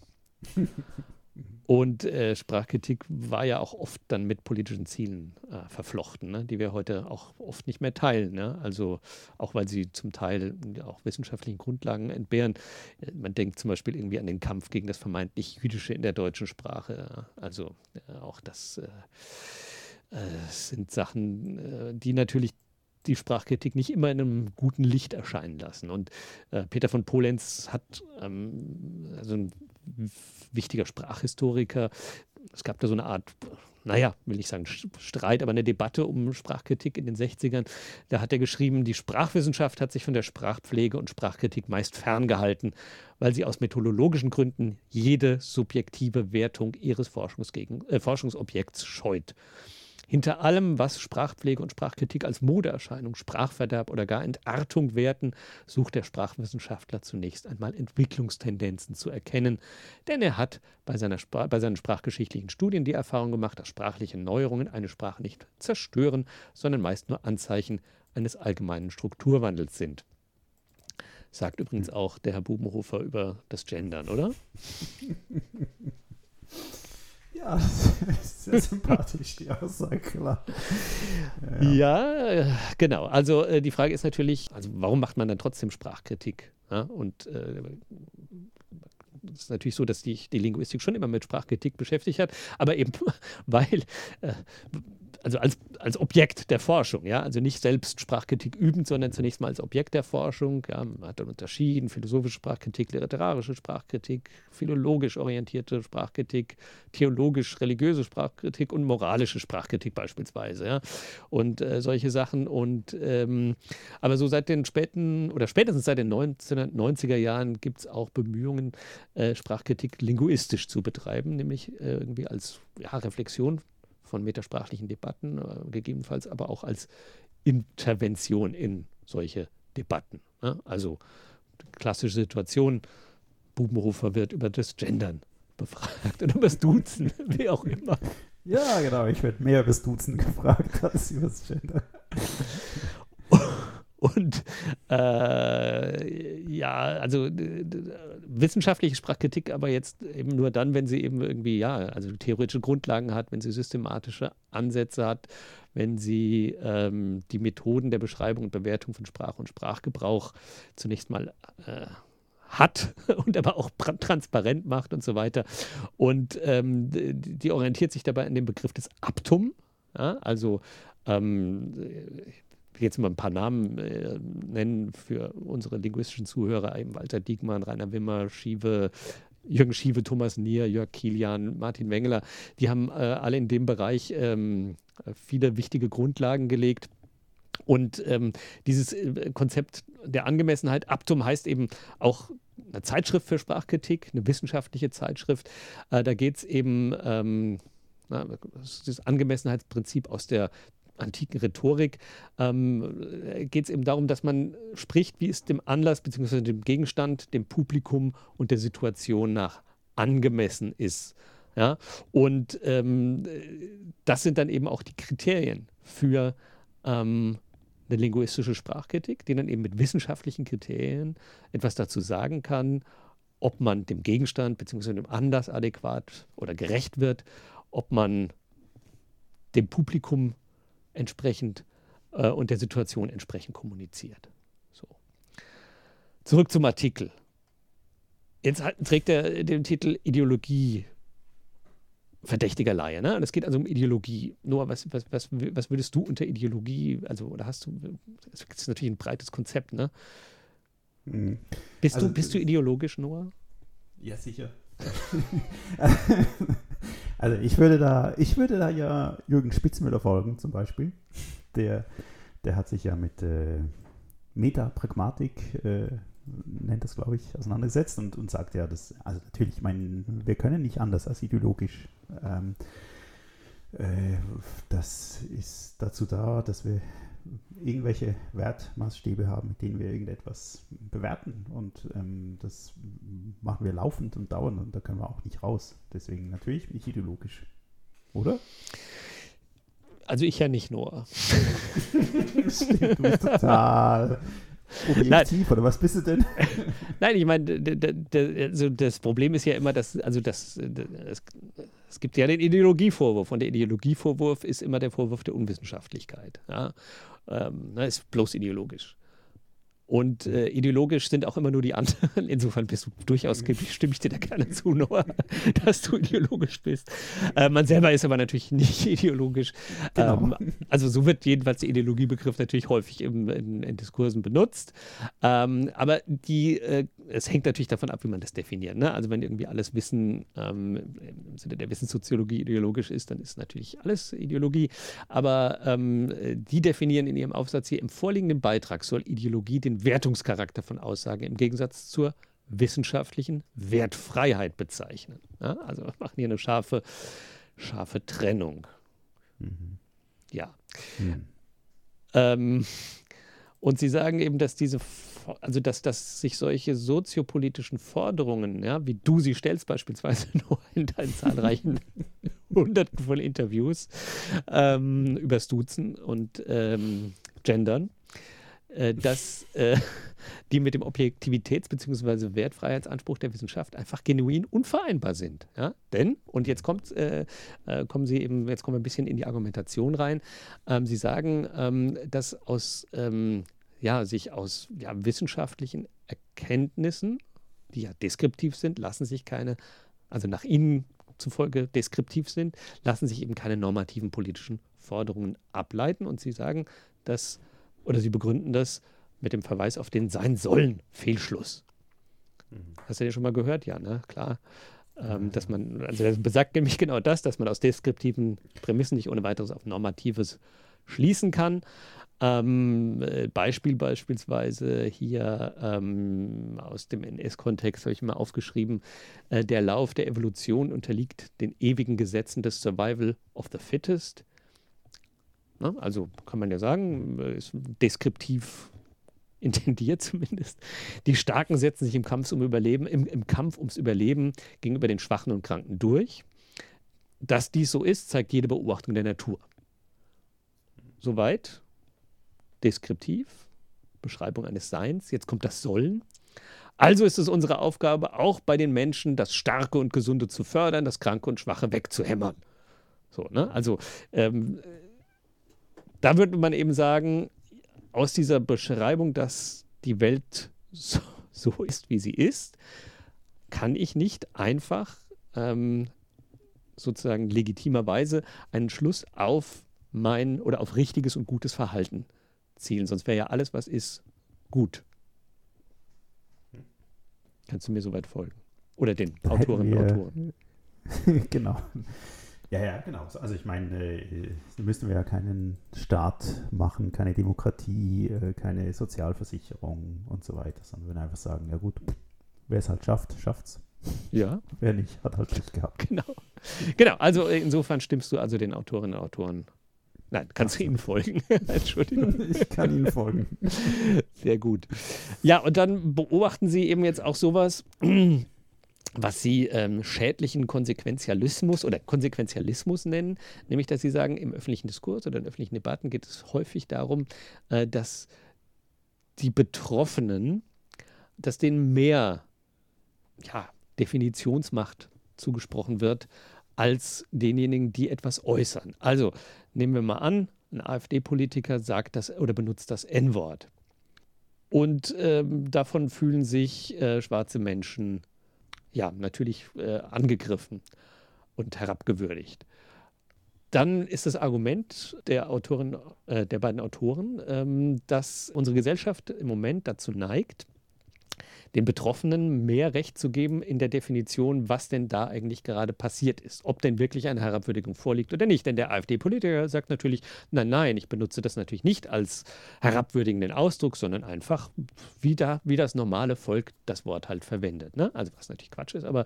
[LAUGHS] Und äh, Sprachkritik war ja auch oft dann mit politischen Zielen äh, verflochten, ne? die wir heute auch oft nicht mehr teilen. Ne? Also auch weil sie zum Teil auch wissenschaftlichen Grundlagen entbehren. Äh, man denkt zum Beispiel irgendwie an den Kampf gegen das vermeintlich Jüdische in der deutschen Sprache. Also äh, auch das äh, äh, sind Sachen, die natürlich die Sprachkritik nicht immer in einem guten Licht erscheinen lassen. Und äh, Peter von Polenz hat ähm, also ein wichtiger Sprachhistoriker. Es gab da so eine Art, naja, will ich sagen Streit, aber eine Debatte um Sprachkritik in den 60ern. Da hat er geschrieben, die Sprachwissenschaft hat sich von der Sprachpflege und Sprachkritik meist ferngehalten, weil sie aus methodologischen Gründen jede subjektive Wertung ihres äh, Forschungsobjekts scheut. Hinter allem, was Sprachpflege und Sprachkritik als Modeerscheinung, Sprachverderb oder gar Entartung werten, sucht der Sprachwissenschaftler zunächst einmal Entwicklungstendenzen zu erkennen. Denn er hat bei, seiner bei seinen sprachgeschichtlichen Studien die Erfahrung gemacht, dass sprachliche Neuerungen eine Sprache nicht zerstören, sondern meist nur Anzeichen eines allgemeinen Strukturwandels sind. Sagt übrigens auch der Herr Bubenhofer über das Gendern, oder? [LAUGHS] Ja, [LAUGHS] sehr sympathisch, die Aussage, klar. Ja, ja. ja, genau. Also äh, die Frage ist natürlich, also warum macht man dann trotzdem Sprachkritik? Ja? Und äh, es ist natürlich so, dass die, die Linguistik schon immer mit Sprachkritik beschäftigt hat, aber eben [LAUGHS] weil, äh, also als, als Objekt der Forschung, ja, also nicht selbst Sprachkritik übend, sondern zunächst mal als Objekt der Forschung. Ja, man hat dann unterschieden, philosophische Sprachkritik, literarische Sprachkritik, philologisch orientierte Sprachkritik, theologisch-religiöse Sprachkritik und moralische Sprachkritik beispielsweise, ja, und äh, solche Sachen. Und ähm, aber so seit den späten oder spätestens seit den 1990er Jahren gibt es auch Bemühungen, äh, Sprachkritik linguistisch zu betreiben, nämlich äh, irgendwie als ja, Reflexion von metasprachlichen Debatten, äh, gegebenenfalls aber auch als Intervention in solche Debatten. Ne? Also klassische Situation, Bubenrufer wird über das Gendern befragt [LAUGHS] oder über das Duzen, [LAUGHS] wie auch immer. Ja, genau, ich werde mehr über das Duzen gefragt als über das Gendern. Und äh, ja, also wissenschaftliche Sprachkritik, aber jetzt eben nur dann, wenn sie eben irgendwie, ja, also theoretische Grundlagen hat, wenn sie systematische Ansätze hat, wenn sie ähm, die Methoden der Beschreibung und Bewertung von Sprache und Sprachgebrauch zunächst mal äh, hat [LAUGHS] und aber auch transparent macht und so weiter. Und ähm, die orientiert sich dabei an dem Begriff des Aptum. Ja, also ähm, jetzt mal ein paar Namen äh, nennen für unsere linguistischen Zuhörer, eben Walter Diekmann, Rainer Wimmer, Schiewe, Jürgen Schiewe, Thomas Nier, Jörg Kilian, Martin Wengeler, die haben äh, alle in dem Bereich ähm, viele wichtige Grundlagen gelegt. Und ähm, dieses äh, Konzept der Angemessenheit, Aptum heißt eben auch eine Zeitschrift für Sprachkritik, eine wissenschaftliche Zeitschrift. Äh, da geht es eben, ähm, na, das Angemessenheitsprinzip aus der antiken Rhetorik ähm, geht es eben darum, dass man spricht, wie es dem Anlass bzw. dem Gegenstand, dem Publikum und der Situation nach angemessen ist. Ja? Und ähm, das sind dann eben auch die Kriterien für ähm, eine linguistische Sprachkritik, die dann eben mit wissenschaftlichen Kriterien etwas dazu sagen kann, ob man dem Gegenstand bzw. dem Anlass adäquat oder gerecht wird, ob man dem Publikum entsprechend äh, und der Situation entsprechend kommuniziert. So. Zurück zum Artikel. Jetzt trägt er den Titel Ideologie verdächtiger Laie. Ne? Es geht also um Ideologie. Noah, was, was, was, was würdest du unter Ideologie, also, oder hast du, das ist natürlich ein breites Konzept, ne? Mhm. Bist, also, du, bist du ideologisch, Noah? Ja, sicher. [LAUGHS] [LAUGHS] Also ich würde da, ich würde da ja Jürgen Spitzmüller folgen zum Beispiel. Der, der hat sich ja mit äh, Metapragmatik, äh, nennt das glaube ich, auseinandergesetzt und, und sagt ja, dass, also natürlich, ich meine, wir können nicht anders als ideologisch. Ähm, äh, das ist dazu da, dass wir irgendwelche Wertmaßstäbe haben, mit denen wir irgendetwas bewerten. Und ähm, das machen wir laufend und dauernd und da können wir auch nicht raus. Deswegen natürlich bin ich ideologisch. Oder? Also ich ja nicht nur. [LAUGHS] Stimmt, total objektiv, Nein. oder was bist du denn? [LAUGHS] Nein, ich meine, also das Problem ist ja immer, dass, also das, das, es gibt ja den Ideologievorwurf und der Ideologievorwurf ist immer der Vorwurf der Unwissenschaftlichkeit. Ja? Ähm, ne, ist bloß ideologisch. Und äh, ideologisch sind auch immer nur die anderen. [LAUGHS] Insofern bist du durchaus, stimme ich dir da gerne zu, Noah, [LAUGHS] dass du ideologisch bist. Äh, man selber ist aber natürlich [LAUGHS] nicht ideologisch. Genau. Ähm, also so wird jedenfalls der Ideologiebegriff natürlich häufig im, in, in, Diskursen benutzt. Ähm, aber die, äh, es hängt natürlich davon ab, wie man das definiert. Ne? Also wenn irgendwie alles Wissen ähm, im Sinne der Wissenssoziologie ideologisch ist, dann ist natürlich alles Ideologie. Aber ähm, die definieren in ihrem Aufsatz hier, im vorliegenden Beitrag soll Ideologie den Wertungscharakter von Aussagen im Gegensatz zur wissenschaftlichen Wertfreiheit bezeichnen. Ja, also wir machen hier eine scharfe, scharfe Trennung. Mhm. Ja. Mhm. Ähm, und sie sagen eben, dass diese, also dass, dass sich solche soziopolitischen Forderungen, ja, wie du sie stellst, beispielsweise [LAUGHS] nur in deinen zahlreichen [LAUGHS] Hunderten von Interviews ähm, über Duzen und ähm, Gendern, äh, dass äh, [LAUGHS] die mit dem Objektivitäts- bzw. Wertfreiheitsanspruch der Wissenschaft einfach genuin unvereinbar sind. Ja? Denn, und jetzt kommt, äh, äh, kommen Sie eben, jetzt kommen wir ein bisschen in die Argumentation rein. Ähm, Sie sagen, ähm, dass aus, ähm, ja, sich aus ja, wissenschaftlichen Erkenntnissen, die ja deskriptiv sind, lassen sich keine, also nach Ihnen zufolge deskriptiv sind, lassen sich eben keine normativen politischen Forderungen ableiten und sie sagen, dass, oder sie begründen das mit dem Verweis auf den sein sollen Fehlschluss. Mhm. Hast du den schon mal gehört? Ja, ne? Klar. Ähm, dass man, also das besagt nämlich [LAUGHS] genau das, dass man aus deskriptiven Prämissen nicht ohne weiteres auf Normatives schließen kann. Ähm, äh, Beispiel beispielsweise hier ähm, aus dem NS-Kontext habe ich mal aufgeschrieben, äh, der Lauf der Evolution unterliegt den ewigen Gesetzen des Survival of the Fittest. Na, also kann man ja sagen, äh, ist deskriptiv [LAUGHS] intendiert zumindest. Die Starken setzen sich im Kampf, um Überleben, im, im Kampf ums Überleben gegenüber den Schwachen und Kranken durch. Dass dies so ist, zeigt jede Beobachtung der Natur. Soweit deskriptiv, Beschreibung eines Seins. Jetzt kommt das Sollen. Also ist es unsere Aufgabe, auch bei den Menschen das Starke und Gesunde zu fördern, das Kranke und Schwache wegzuhämmern. So, ne? Also ähm, da würde man eben sagen, aus dieser Beschreibung, dass die Welt so, [LAUGHS] so ist, wie sie ist, kann ich nicht einfach ähm, sozusagen legitimerweise einen Schluss auf mein oder auf richtiges und gutes Verhalten zielen. Sonst wäre ja alles, was ist, gut. Kannst du mir soweit folgen? Oder den Autorinnen und Autoren? [LAUGHS] genau. Ja, ja, genau. Also ich meine, äh, müssten wir ja keinen Staat machen, keine Demokratie, äh, keine Sozialversicherung und so weiter, sondern wir einfach sagen, ja gut, wer es halt schafft, schafft's. Ja. [LAUGHS] Wer nicht, hat halt nicht gehabt. Genau. Genau, also insofern stimmst du also den Autorinnen und Autoren Nein, kannst du Ihnen folgen? [LAUGHS] Entschuldigung. [LAUGHS] Ich kann Ihnen folgen. Sehr gut. Ja, und dann beobachten Sie eben jetzt auch sowas, was Sie ähm, schädlichen Konsequenzialismus oder Konsequenzialismus nennen, nämlich dass Sie sagen, im öffentlichen Diskurs oder in öffentlichen Debatten geht es häufig darum, äh, dass die Betroffenen, dass denen mehr ja, Definitionsmacht zugesprochen wird als denjenigen, die etwas äußern. Also nehmen wir mal an, ein AfD-Politiker sagt das oder benutzt das N-Wort. Und ähm, davon fühlen sich äh, schwarze Menschen ja natürlich äh, angegriffen und herabgewürdigt. Dann ist das Argument der Autorin, äh, der beiden Autoren, ähm, dass unsere Gesellschaft im Moment dazu neigt, den Betroffenen mehr Recht zu geben in der Definition, was denn da eigentlich gerade passiert ist. Ob denn wirklich eine Herabwürdigung vorliegt oder nicht. Denn der AfD-Politiker sagt natürlich, nein, nein, ich benutze das natürlich nicht als herabwürdigenden Ausdruck, sondern einfach, wie, da, wie das normale Volk das Wort halt verwendet. Ne? Also was natürlich Quatsch ist, aber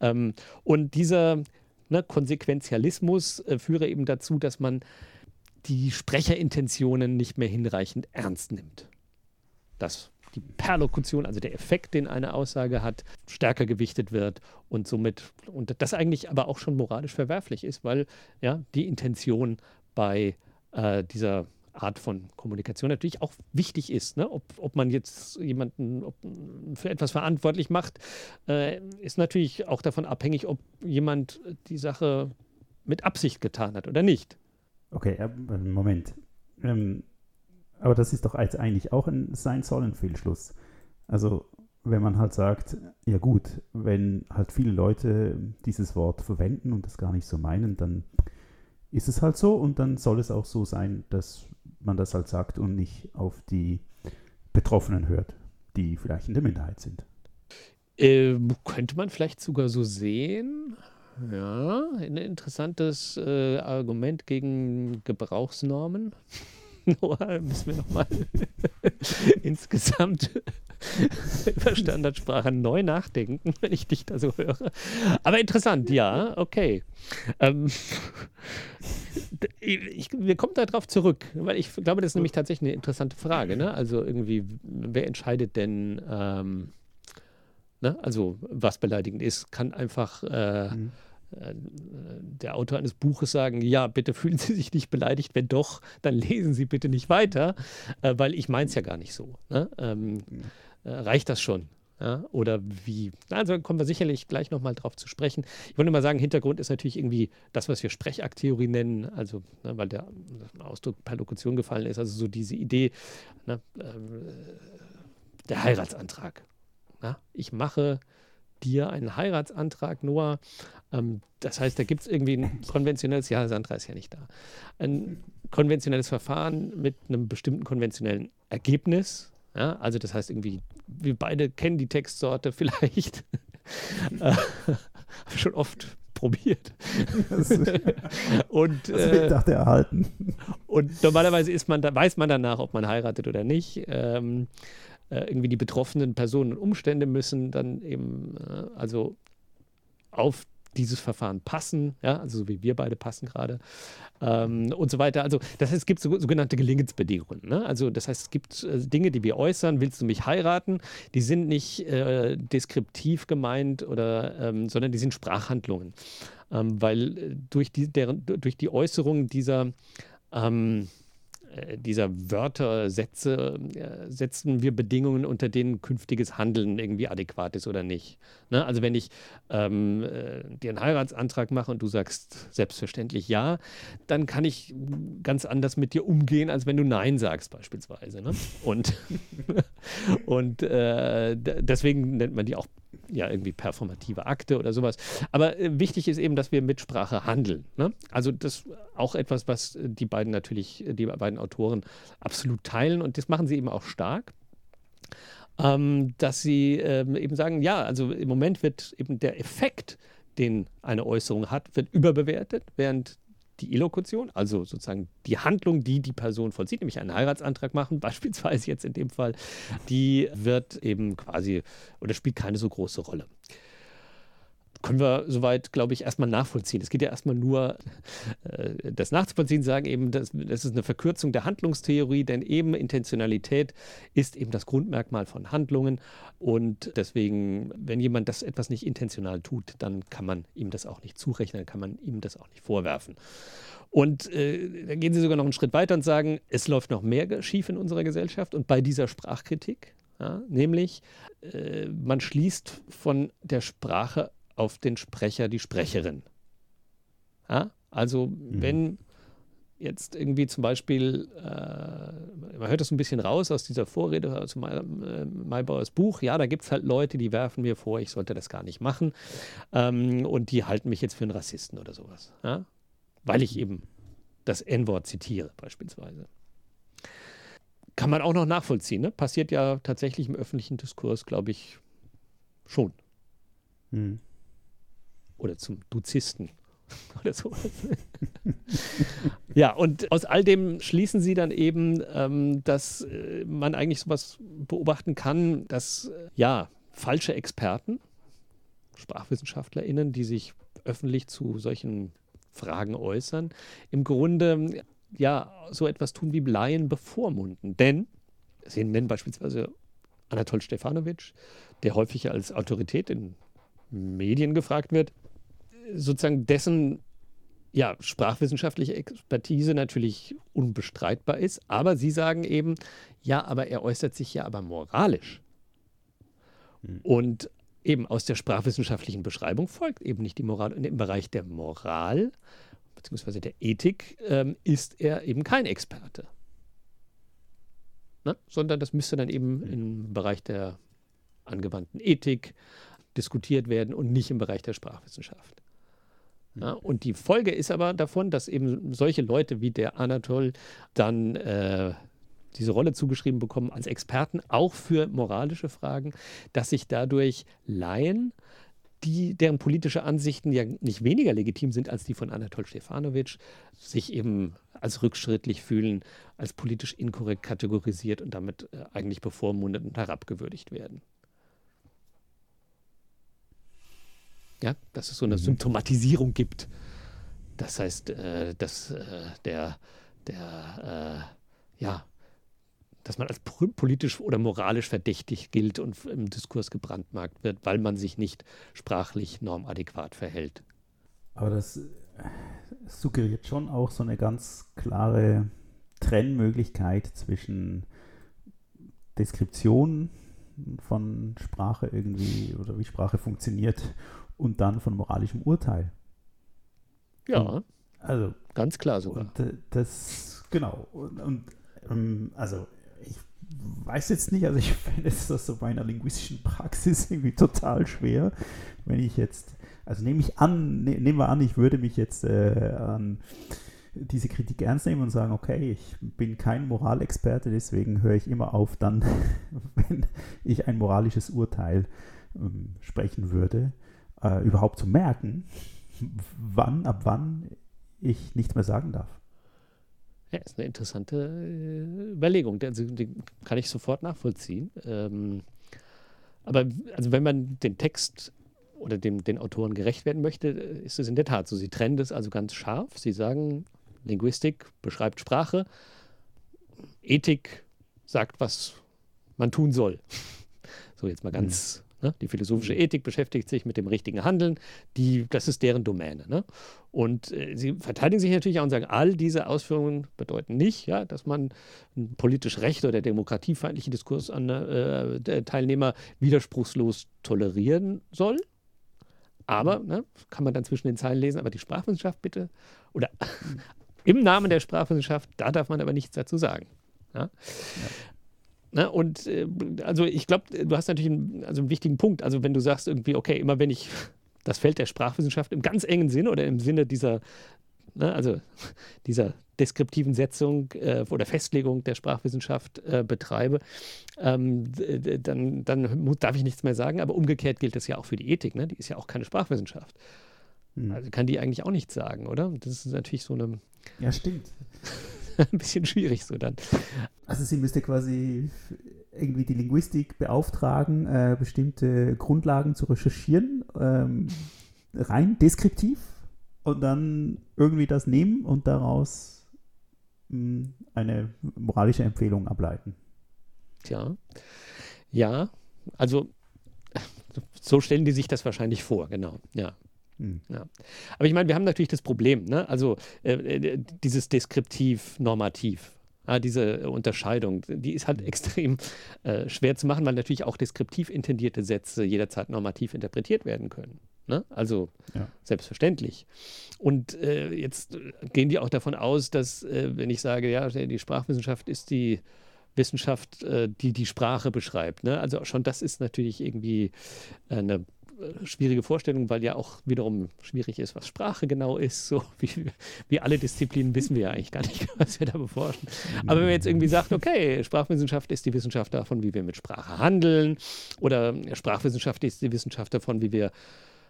ähm, und dieser ne, Konsequenzialismus äh, führe eben dazu, dass man die Sprecherintentionen nicht mehr hinreichend ernst nimmt. Das die Perlokution, also der Effekt, den eine Aussage hat, stärker gewichtet wird und somit, und das eigentlich aber auch schon moralisch verwerflich ist, weil ja die Intention bei äh, dieser Art von Kommunikation natürlich auch wichtig ist. Ne? Ob, ob man jetzt jemanden ob, für etwas verantwortlich macht, äh, ist natürlich auch davon abhängig, ob jemand die Sache mit Absicht getan hat oder nicht. Okay, Moment. Ähm, aber das ist doch eigentlich auch ein sein sollen Fehlschluss. Also wenn man halt sagt, ja gut, wenn halt viele Leute dieses Wort verwenden und das gar nicht so meinen, dann ist es halt so und dann soll es auch so sein, dass man das halt sagt und nicht auf die Betroffenen hört, die vielleicht in der Minderheit sind. Äh, könnte man vielleicht sogar so sehen. Ja, ein interessantes äh, Argument gegen Gebrauchsnormen. [LAUGHS] Noah, müssen wir nochmal [LAUGHS] insgesamt [LAUGHS] über Standardsprache neu nachdenken, wenn ich dich da so höre. Aber interessant, ja, okay. Ähm, ich, wir kommen darauf zurück, weil ich glaube, das ist nämlich tatsächlich eine interessante Frage. Ne? Also irgendwie, wer entscheidet denn, ähm, ne? also was beleidigend ist, kann einfach äh, mhm. Äh, der Autor eines Buches sagen, ja, bitte fühlen Sie sich nicht beleidigt, wenn doch, dann lesen Sie bitte nicht weiter, äh, weil ich meine es ja gar nicht so. Ne? Ähm, äh, reicht das schon? Ja? Oder wie? Also kommen wir sicherlich gleich nochmal drauf zu sprechen. Ich wollte mal sagen, Hintergrund ist natürlich irgendwie das, was wir Sprechakttheorie nennen, also ne, weil der Ausdruck per Lokution gefallen ist, also so diese Idee, ne, äh, der Heiratsantrag. Ja? Ich mache dir einen Heiratsantrag, Noah. Ähm, das heißt, da gibt es irgendwie ein konventionelles, ja, Sandra ist ja nicht da, ein konventionelles Verfahren mit einem bestimmten konventionellen Ergebnis. Ja, also das heißt irgendwie, wir beide kennen die Textsorte vielleicht. [LAUGHS] äh, schon oft probiert. [LAUGHS] und äh, dachte erhalten. Und normalerweise ist man da, weiß man danach, ob man heiratet oder nicht. Ähm, äh, irgendwie die betroffenen Personen und Umstände müssen dann eben äh, also auf dieses Verfahren passen, ja, also so wie wir beide passen gerade ähm, und so weiter. Also das heißt, es gibt so, sogenannte Gelingensbedingungen. Ne? Also das heißt, es gibt äh, Dinge, die wir äußern, willst du mich heiraten, die sind nicht äh, deskriptiv gemeint oder, ähm, sondern die sind Sprachhandlungen, ähm, weil äh, durch die, deren, durch die Äußerung dieser ähm, äh, dieser Wörter, Sätze, äh, setzen wir Bedingungen, unter denen künftiges Handeln irgendwie adäquat ist oder nicht. Ne? Also wenn ich ähm, äh, dir einen Heiratsantrag mache und du sagst selbstverständlich ja, dann kann ich ganz anders mit dir umgehen, als wenn du Nein sagst beispielsweise. Ne? Und, [LAUGHS] und äh, deswegen nennt man die auch ja irgendwie performative Akte oder sowas. Aber äh, wichtig ist eben, dass wir mit Sprache handeln. Ne? Also das ist auch etwas, was die beiden natürlich, die beiden Autoren absolut teilen und das machen sie eben auch stark. Ähm, dass sie ähm, eben sagen, ja, also im Moment wird eben der Effekt, den eine Äußerung hat, wird überbewertet, während die Elokution, also sozusagen die Handlung, die die Person vollzieht, nämlich einen Heiratsantrag machen, [LAUGHS] beispielsweise jetzt in dem Fall, die wird eben quasi oder spielt keine so große Rolle können wir soweit, glaube ich, erstmal nachvollziehen. Es geht ja erstmal nur, äh, das nachzuvollziehen, sagen eben, das, das ist eine Verkürzung der Handlungstheorie, denn eben Intentionalität ist eben das Grundmerkmal von Handlungen. Und deswegen, wenn jemand das etwas nicht intentional tut, dann kann man ihm das auch nicht zurechnen, kann man ihm das auch nicht vorwerfen. Und äh, dann gehen sie sogar noch einen Schritt weiter und sagen, es läuft noch mehr schief in unserer Gesellschaft. Und bei dieser Sprachkritik, ja, nämlich äh, man schließt von der Sprache auf den Sprecher, die Sprecherin. Ja? Also mhm. wenn jetzt irgendwie zum Beispiel, äh, man hört das ein bisschen raus aus dieser Vorrede aus äh, Maybauers Buch, ja, da gibt es halt Leute, die werfen mir vor, ich sollte das gar nicht machen ähm, und die halten mich jetzt für einen Rassisten oder sowas, ja? weil ich eben das N-Wort zitiere beispielsweise. Kann man auch noch nachvollziehen, ne? passiert ja tatsächlich im öffentlichen Diskurs, glaube ich, schon. Mhm oder zum Duzisten [LAUGHS] oder sowas. ja, und aus all dem schließen sie dann eben, ähm, dass äh, man eigentlich sowas beobachten kann, dass äh, ja, falsche Experten, SprachwissenschaftlerInnen, die sich öffentlich zu solchen Fragen äußern, im Grunde ja so etwas tun wie Laien bevormunden. Denn, Sie nennen beispielsweise Anatol Stefanovic, der häufig als Autorität in Medien gefragt wird, sozusagen dessen ja, sprachwissenschaftliche Expertise natürlich unbestreitbar ist. Aber Sie sagen eben, ja, aber er äußert sich ja aber moralisch. Hm. Und eben aus der sprachwissenschaftlichen Beschreibung folgt eben nicht die Moral. Und im Bereich der Moral bzw. der Ethik ähm, ist er eben kein Experte. Ne? Sondern das müsste dann eben hm. im Bereich der angewandten Ethik diskutiert werden und nicht im Bereich der Sprachwissenschaft. Ja, und die Folge ist aber davon, dass eben solche Leute wie der Anatol dann äh, diese Rolle zugeschrieben bekommen als Experten, auch für moralische Fragen, dass sich dadurch Laien, die, deren politische Ansichten ja nicht weniger legitim sind als die von Anatol Stefanovic, sich eben als rückschrittlich fühlen, als politisch inkorrekt kategorisiert und damit äh, eigentlich bevormundet und herabgewürdigt werden. Ja, dass es so eine mhm. Symptomatisierung gibt. Das heißt, äh, dass äh, der, der äh, ja, dass man als politisch oder moralisch verdächtig gilt und im Diskurs gebrandmarkt wird, weil man sich nicht sprachlich normadäquat verhält. Aber das suggeriert schon auch so eine ganz klare Trennmöglichkeit zwischen Deskription von Sprache irgendwie oder wie Sprache funktioniert und dann von moralischem Urteil. Ja, und, also ganz klar sogar. Und, äh, das, genau. Und, und ähm, also ich weiß jetzt nicht, also ich [LAUGHS] finde es das so bei einer linguistischen Praxis [LAUGHS] irgendwie total schwer, wenn ich jetzt, also nehme ich an, ne, nehmen wir an, ich würde mich jetzt äh, an diese Kritik ernst nehmen und sagen, okay, ich bin kein Moralexperte, deswegen höre ich immer auf, dann, [LAUGHS] wenn ich ein moralisches Urteil ähm, sprechen würde, äh, überhaupt zu merken, [LAUGHS] wann, ab wann ich nichts mehr sagen darf. Ja, ist eine interessante äh, Überlegung. Also, die kann ich sofort nachvollziehen. Ähm, aber also wenn man den Text oder dem, den Autoren gerecht werden möchte, ist es in der Tat so. Sie trennen das also ganz scharf. Sie sagen, Linguistik beschreibt Sprache, Ethik sagt, was man tun soll. [LAUGHS] So jetzt mal ganz Ne? Die philosophische Ethik beschäftigt sich mit dem richtigen Handeln. Die, das ist deren Domäne. Ne? Und äh, sie verteidigen sich natürlich auch und sagen, all diese Ausführungen bedeuten nicht, ja, dass man einen politisch recht oder demokratiefeindlichen Diskurs an äh, Teilnehmer widerspruchslos tolerieren soll. Aber, ne, kann man dann zwischen den Zeilen lesen, aber die Sprachwissenschaft bitte, oder [LAUGHS] im Namen der Sprachwissenschaft, da darf man aber nichts dazu sagen. Ja? Ne? Und äh, also ich glaube, du hast natürlich einen, also einen wichtigen Punkt. Also wenn du sagst irgendwie, okay, immer wenn ich [LAUGHS] das Feld der Sprachwissenschaft im ganz engen Sinne oder im Sinne dieser, ne, also [LAUGHS] dieser deskriptiven Setzung äh, oder Festlegung der Sprachwissenschaft äh, betreibe, ähm, dann, dann darf ich nichts mehr sagen. Aber umgekehrt gilt das ja auch für die Ethik. Ne? Die ist ja auch keine Sprachwissenschaft. Hm. Also kann die eigentlich auch nichts sagen, oder? Das ist natürlich so eine. Ja, stimmt. [LAUGHS] [LAUGHS] ein bisschen schwierig so dann. Also sie müsste quasi irgendwie die Linguistik beauftragen, äh, bestimmte Grundlagen zu recherchieren, ähm, rein deskriptiv und dann irgendwie das nehmen und daraus mh, hm, eine moralische Empfehlung ableiten. Tja, ja, also so stellen die sich das wahrscheinlich vor, genau, ja. Hm. Ja. Aber ich meine, wir haben natürlich das Problem, ne? also äh, äh dieses Deskriptiv-Normativ. Ja, diese Unterscheidung, die ist halt extrem äh, schwer zu machen, weil natürlich auch deskriptiv intendierte Sätze jederzeit normativ interpretiert werden können. Ne? Also ja. selbstverständlich. Und äh, jetzt gehen die auch davon aus, dass, äh, wenn ich sage, ja, die Sprachwissenschaft ist die Wissenschaft, äh, die die Sprache beschreibt. Ne? Also schon das ist natürlich irgendwie eine äh, schwierige Vorstellung, weil ja auch wiederum schwierig ist, was Sprache genau ist. So [LAUGHS] wie, wie alle Disziplinen wissen wir ja eigentlich gar nicht, [LAUGHS] was wir da beforschen. Aber wenn man jetzt irgendwie sagt, okay, Sprachwissenschaft ist die Wissenschaft davon, wie wir mit Sprache handeln, oder Sprachwissenschaft ist die Wissenschaft davon, wie wir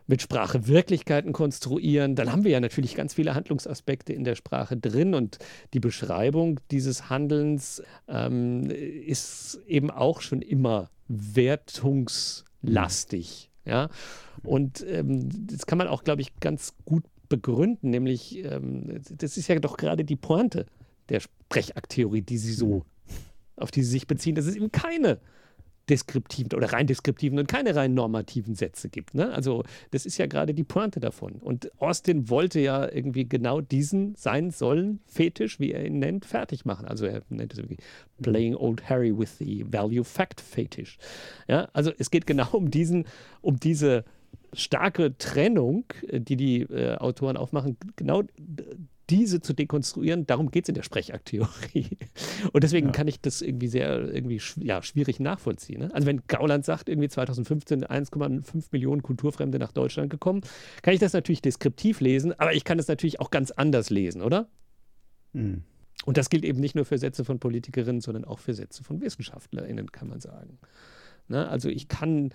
mit Sprache Wirklichkeiten konstruieren, dann haben wir ja natürlich ganz viele Handlungsaspekte in der Sprache drin und die Beschreibung dieses Handelns ähm, ist eben auch schon immer wertungslastig. Ja, und ähm, das kann man auch, glaube ich, ganz gut begründen, nämlich ähm, das ist ja doch gerade die Pointe der Sprechakttheorie, die sie so, auf die sie sich beziehen, dass es eben keine deskriptiven oder rein deskriptiven und keine rein normativen Sätze gibt. Ne? Also das ist ja gerade die Pointe davon. Und Austin wollte ja irgendwie genau diesen sein sollen Fetisch, wie er ihn nennt, fertig machen. Also er nennt es irgendwie Playing Old Harry with the Value Fact Fetish. Ja, also es geht genau um diesen, um diese starke Trennung, äh, die die äh, Autoren aufmachen, genau diese zu dekonstruieren, darum geht es in der Sprechakttheorie. [LAUGHS] Und deswegen ja. kann ich das irgendwie sehr irgendwie ja, schwierig nachvollziehen. Ne? Also wenn Gauland sagt, irgendwie 2015 1,5 Millionen Kulturfremde nach Deutschland gekommen, kann ich das natürlich deskriptiv lesen, aber ich kann es natürlich auch ganz anders lesen, oder? Mhm. Und das gilt eben nicht nur für Sätze von Politikerinnen, sondern auch für Sätze von WissenschaftlerInnen, kann man sagen. Ne? Also ich kann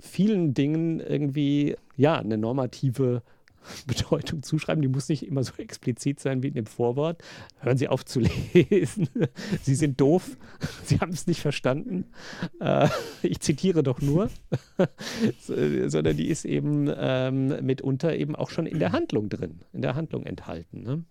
vielen Dingen irgendwie ja eine normative [LAUGHS] Bedeutung zuschreiben. Die muss nicht immer so explizit sein wie in dem Vorwort. Hören Sie auf zu lesen. [LAUGHS] Sie sind doof. [LAUGHS] Sie haben es nicht verstanden. Äh, ich zitiere doch nur. Sondern die ist eben ähm, mitunter eben auch schon in der Handlung drin, in der Handlung enthalten. Ne?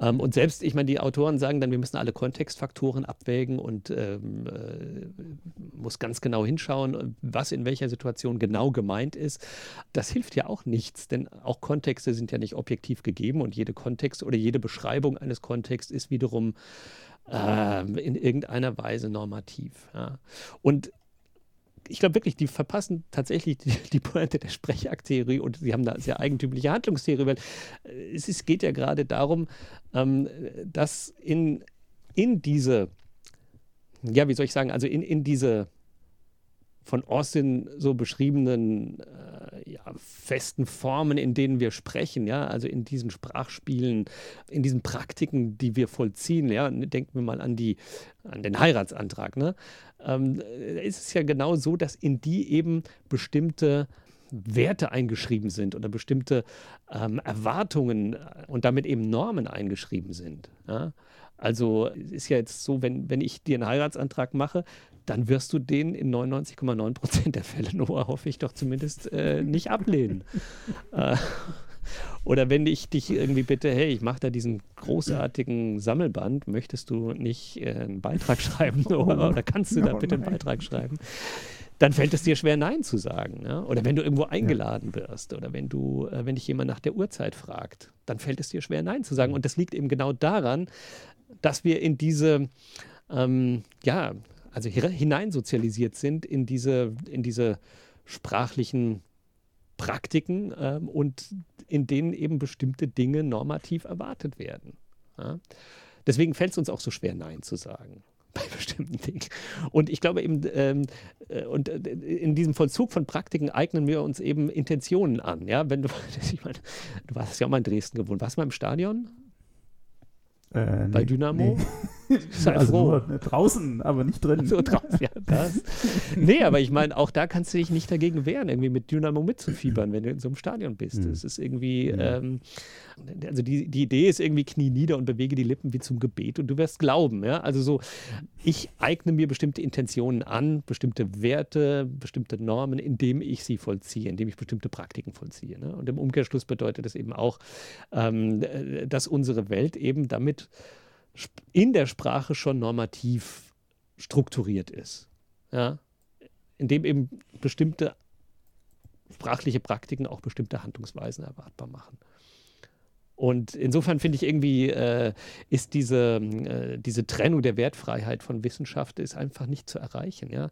Ähm, und selbst, ich meine, die Autoren sagen dann, wir müssen alle Kontextfaktoren abwägen und ähm, äh, muss ganz genau hinschauen, was in welcher Situation genau gemeint ist. Das hilft ja auch nichts, denn auch Kontexte sind ja nicht objektiv gegeben und jede Kontext oder jede Beschreibung eines Kontexts ist wiederum äh, in irgendeiner Weise normativ. Ja. Und ich glaube wirklich, die verpassen tatsächlich die, die Pointe der Sprechakttheorie und sie haben da sehr eigentümliche Handlungstheorie, weil äh, es ist, geht ja gerade darum, ähm, dass in, in diese ja, wie soll ich sagen, also in, in diese von Austin so beschriebenen äh, ja, festen Formen, in denen wir sprechen, ja, also in diesen Sprachspielen, in diesen Praktiken, die wir vollziehen, ja, denken wir mal an die, an den Heiratsantrag, ne? Ähm, ist es ja genau so, dass in die eben bestimmte Werte eingeschrieben sind oder bestimmte ähm, Erwartungen und damit eben Normen eingeschrieben sind. Ja? Also ist ja jetzt so, wenn, wenn ich dir einen Heiratsantrag mache, dann wirst du den in 99,9 Prozent der Fälle, [LAUGHS] Noah, hoffe ich doch zumindest, äh, nicht ablehnen. äh, oder wenn ich dich irgendwie bitte, hey, ich mache da diesen großartigen Sammelband, möchtest du nicht äh, einen Beitrag [LAUGHS] schreiben oder, oder kannst du da bitte einen Beitrag schreiben? Dann fällt es dir schwer, Nein zu sagen. Ja? Oder wenn du irgendwo eingeladen wirst oder wenn du, äh, wenn dich jemand nach der Uhrzeit fragt, dann fällt es dir schwer, Nein zu sagen. Und das liegt eben genau daran, dass wir in diese, ähm, ja, also hineinsozialisiert sind in diese, in diese sprachlichen Praktiken ähm, und in denen eben bestimmte Dinge normativ erwartet werden. Ja? Deswegen fällt es uns auch so schwer, Nein zu sagen [LAUGHS] bei bestimmten Dingen. Und ich glaube eben, ähm, äh, und äh, in diesem Vollzug von Praktiken eignen wir uns eben Intentionen an. Ja, wenn du, [LAUGHS] ich meine, du warst ja auch mal in Dresden gewohnt. Warst du mal im Stadion? Äh, Bei Dynamo? Nee. Sei also froh. nur draußen, aber nicht drin. So draußen, ja, das. Nee, aber ich meine, auch da kannst du dich nicht dagegen wehren, irgendwie mit Dynamo mitzufiebern, wenn du in so einem Stadion bist. Mhm. ist irgendwie, mhm. ähm, also die, die Idee ist irgendwie knie nieder und bewege die Lippen wie zum Gebet und du wirst glauben. Ja? Also so, ich eigne mir bestimmte Intentionen an, bestimmte Werte, bestimmte Normen, indem ich sie vollziehe, indem ich bestimmte Praktiken vollziehe. Ne? Und im Umkehrschluss bedeutet das eben auch, ähm, dass unsere Welt eben damit in der Sprache schon normativ strukturiert ist. Ja? Indem eben bestimmte sprachliche Praktiken auch bestimmte Handlungsweisen erwartbar machen. Und insofern finde ich irgendwie, äh, ist diese, äh, diese Trennung der Wertfreiheit von Wissenschaft ist einfach nicht zu erreichen. Ja?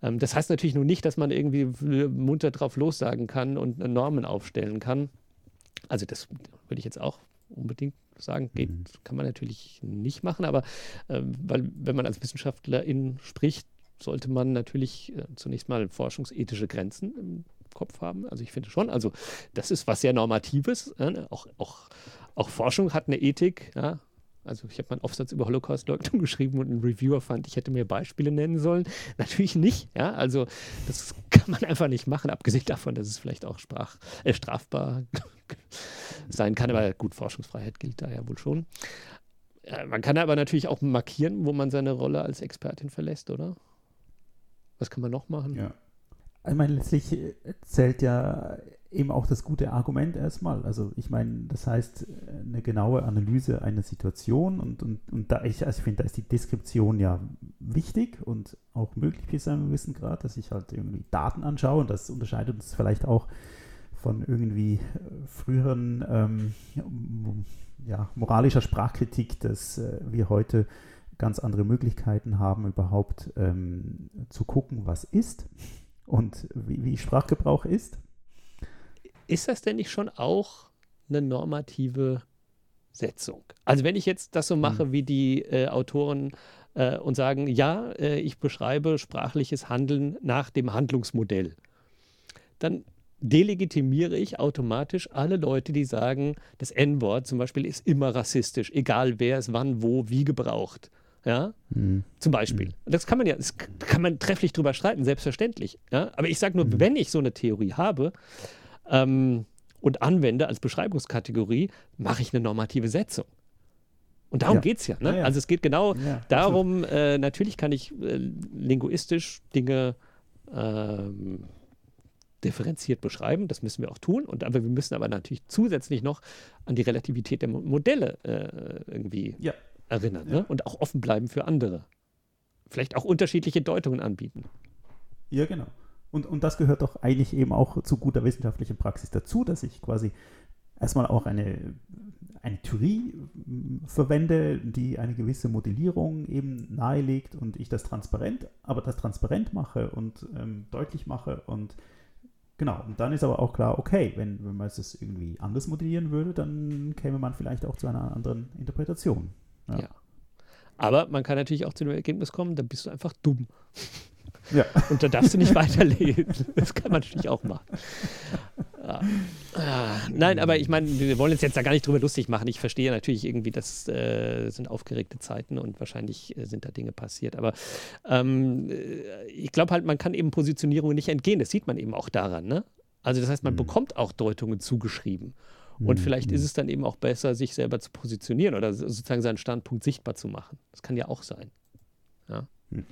Ähm, das heißt natürlich nur nicht, dass man irgendwie munter drauf lossagen kann und Normen aufstellen kann. Also das würde ich jetzt auch unbedingt sagen, geht, mhm. kann man natürlich nicht machen, aber äh, weil, wenn man als Wissenschaftlerin spricht, sollte man natürlich äh, zunächst mal forschungsethische Grenzen im Kopf haben. Also ich finde schon, also das ist was sehr Normatives. Äh, auch, auch, auch Forschung hat eine Ethik, ja, also ich habe meinen Aufsatz über Holocaust-Leugnung [LAUGHS] geschrieben und ein Reviewer fand, ich hätte mir Beispiele nennen sollen. [LAUGHS] Natürlich nicht, ja. Also das kann man einfach nicht machen, abgesehen davon, dass es vielleicht auch sprach, äh, strafbar sein kann. Aber gut, Forschungsfreiheit gilt da ja wohl schon. Ja, man kann aber natürlich auch markieren, wo man seine Rolle als Expertin verlässt, oder? Was kann man noch machen? Ja. Ich meine, letztlich zählt ja eben auch das gute Argument erstmal. Also ich meine, das heißt, eine genaue Analyse einer Situation und, und, und da ich, also ich finde, da ist die Deskription ja wichtig und auch möglich bis zu einem gewissen Grad, dass ich halt irgendwie Daten anschaue und das unterscheidet uns vielleicht auch von irgendwie äh, früheren ähm, ja, moralischer Sprachkritik, dass äh, wir heute ganz andere Möglichkeiten haben, überhaupt ähm, zu gucken, was ist und wie, wie Sprachgebrauch ist. Ist das denn nicht schon auch eine normative Setzung? Also wenn ich jetzt das so mache, mhm. wie die äh, Autoren äh, und sagen, ja, äh, ich beschreibe sprachliches Handeln nach dem Handlungsmodell, dann delegitimiere ich automatisch alle Leute, die sagen, das N-Wort zum Beispiel ist immer rassistisch, egal wer es wann, wo, wie gebraucht. Ja, mhm. zum Beispiel. Mhm. Das kann man ja, das kann man trefflich drüber streiten, selbstverständlich. Ja, aber ich sage nur, mhm. wenn ich so eine Theorie habe ähm, und anwende als Beschreibungskategorie, mache ich eine normative Setzung. Und darum ja. geht es ja, ne? ja, ja. Also es geht genau darum, äh, natürlich kann ich äh, linguistisch Dinge ähm, differenziert beschreiben. Das müssen wir auch tun. Und aber wir müssen aber natürlich zusätzlich noch an die Relativität der Modelle äh, irgendwie ja. erinnern ja. Ne? und auch offen bleiben für andere. Vielleicht auch unterschiedliche Deutungen anbieten. Ja, genau. Und, und das gehört doch eigentlich eben auch zu guter wissenschaftlicher Praxis dazu, dass ich quasi erstmal auch eine, eine Theorie verwende, die eine gewisse Modellierung eben nahelegt und ich das transparent, aber das transparent mache und ähm, deutlich mache und Genau, und dann ist aber auch klar, okay, wenn, wenn man es irgendwie anders modellieren würde, dann käme man vielleicht auch zu einer anderen Interpretation. Ja. ja. Aber man kann natürlich auch zu dem Ergebnis kommen, da bist du einfach dumm. Ja. Und da darfst du nicht [LAUGHS] weiterlesen. Das kann man natürlich auch machen. Ah, nein, aber ich meine, wir wollen uns jetzt da gar nicht drüber lustig machen. Ich verstehe natürlich irgendwie, das äh, sind aufgeregte Zeiten und wahrscheinlich äh, sind da Dinge passiert. Aber ähm, äh, ich glaube halt, man kann eben Positionierungen nicht entgehen. Das sieht man eben auch daran. Ne? Also das heißt, man mhm. bekommt auch Deutungen zugeschrieben. Und mhm. vielleicht ist es dann eben auch besser, sich selber zu positionieren oder sozusagen seinen Standpunkt sichtbar zu machen. Das kann ja auch sein. Ja. Mhm.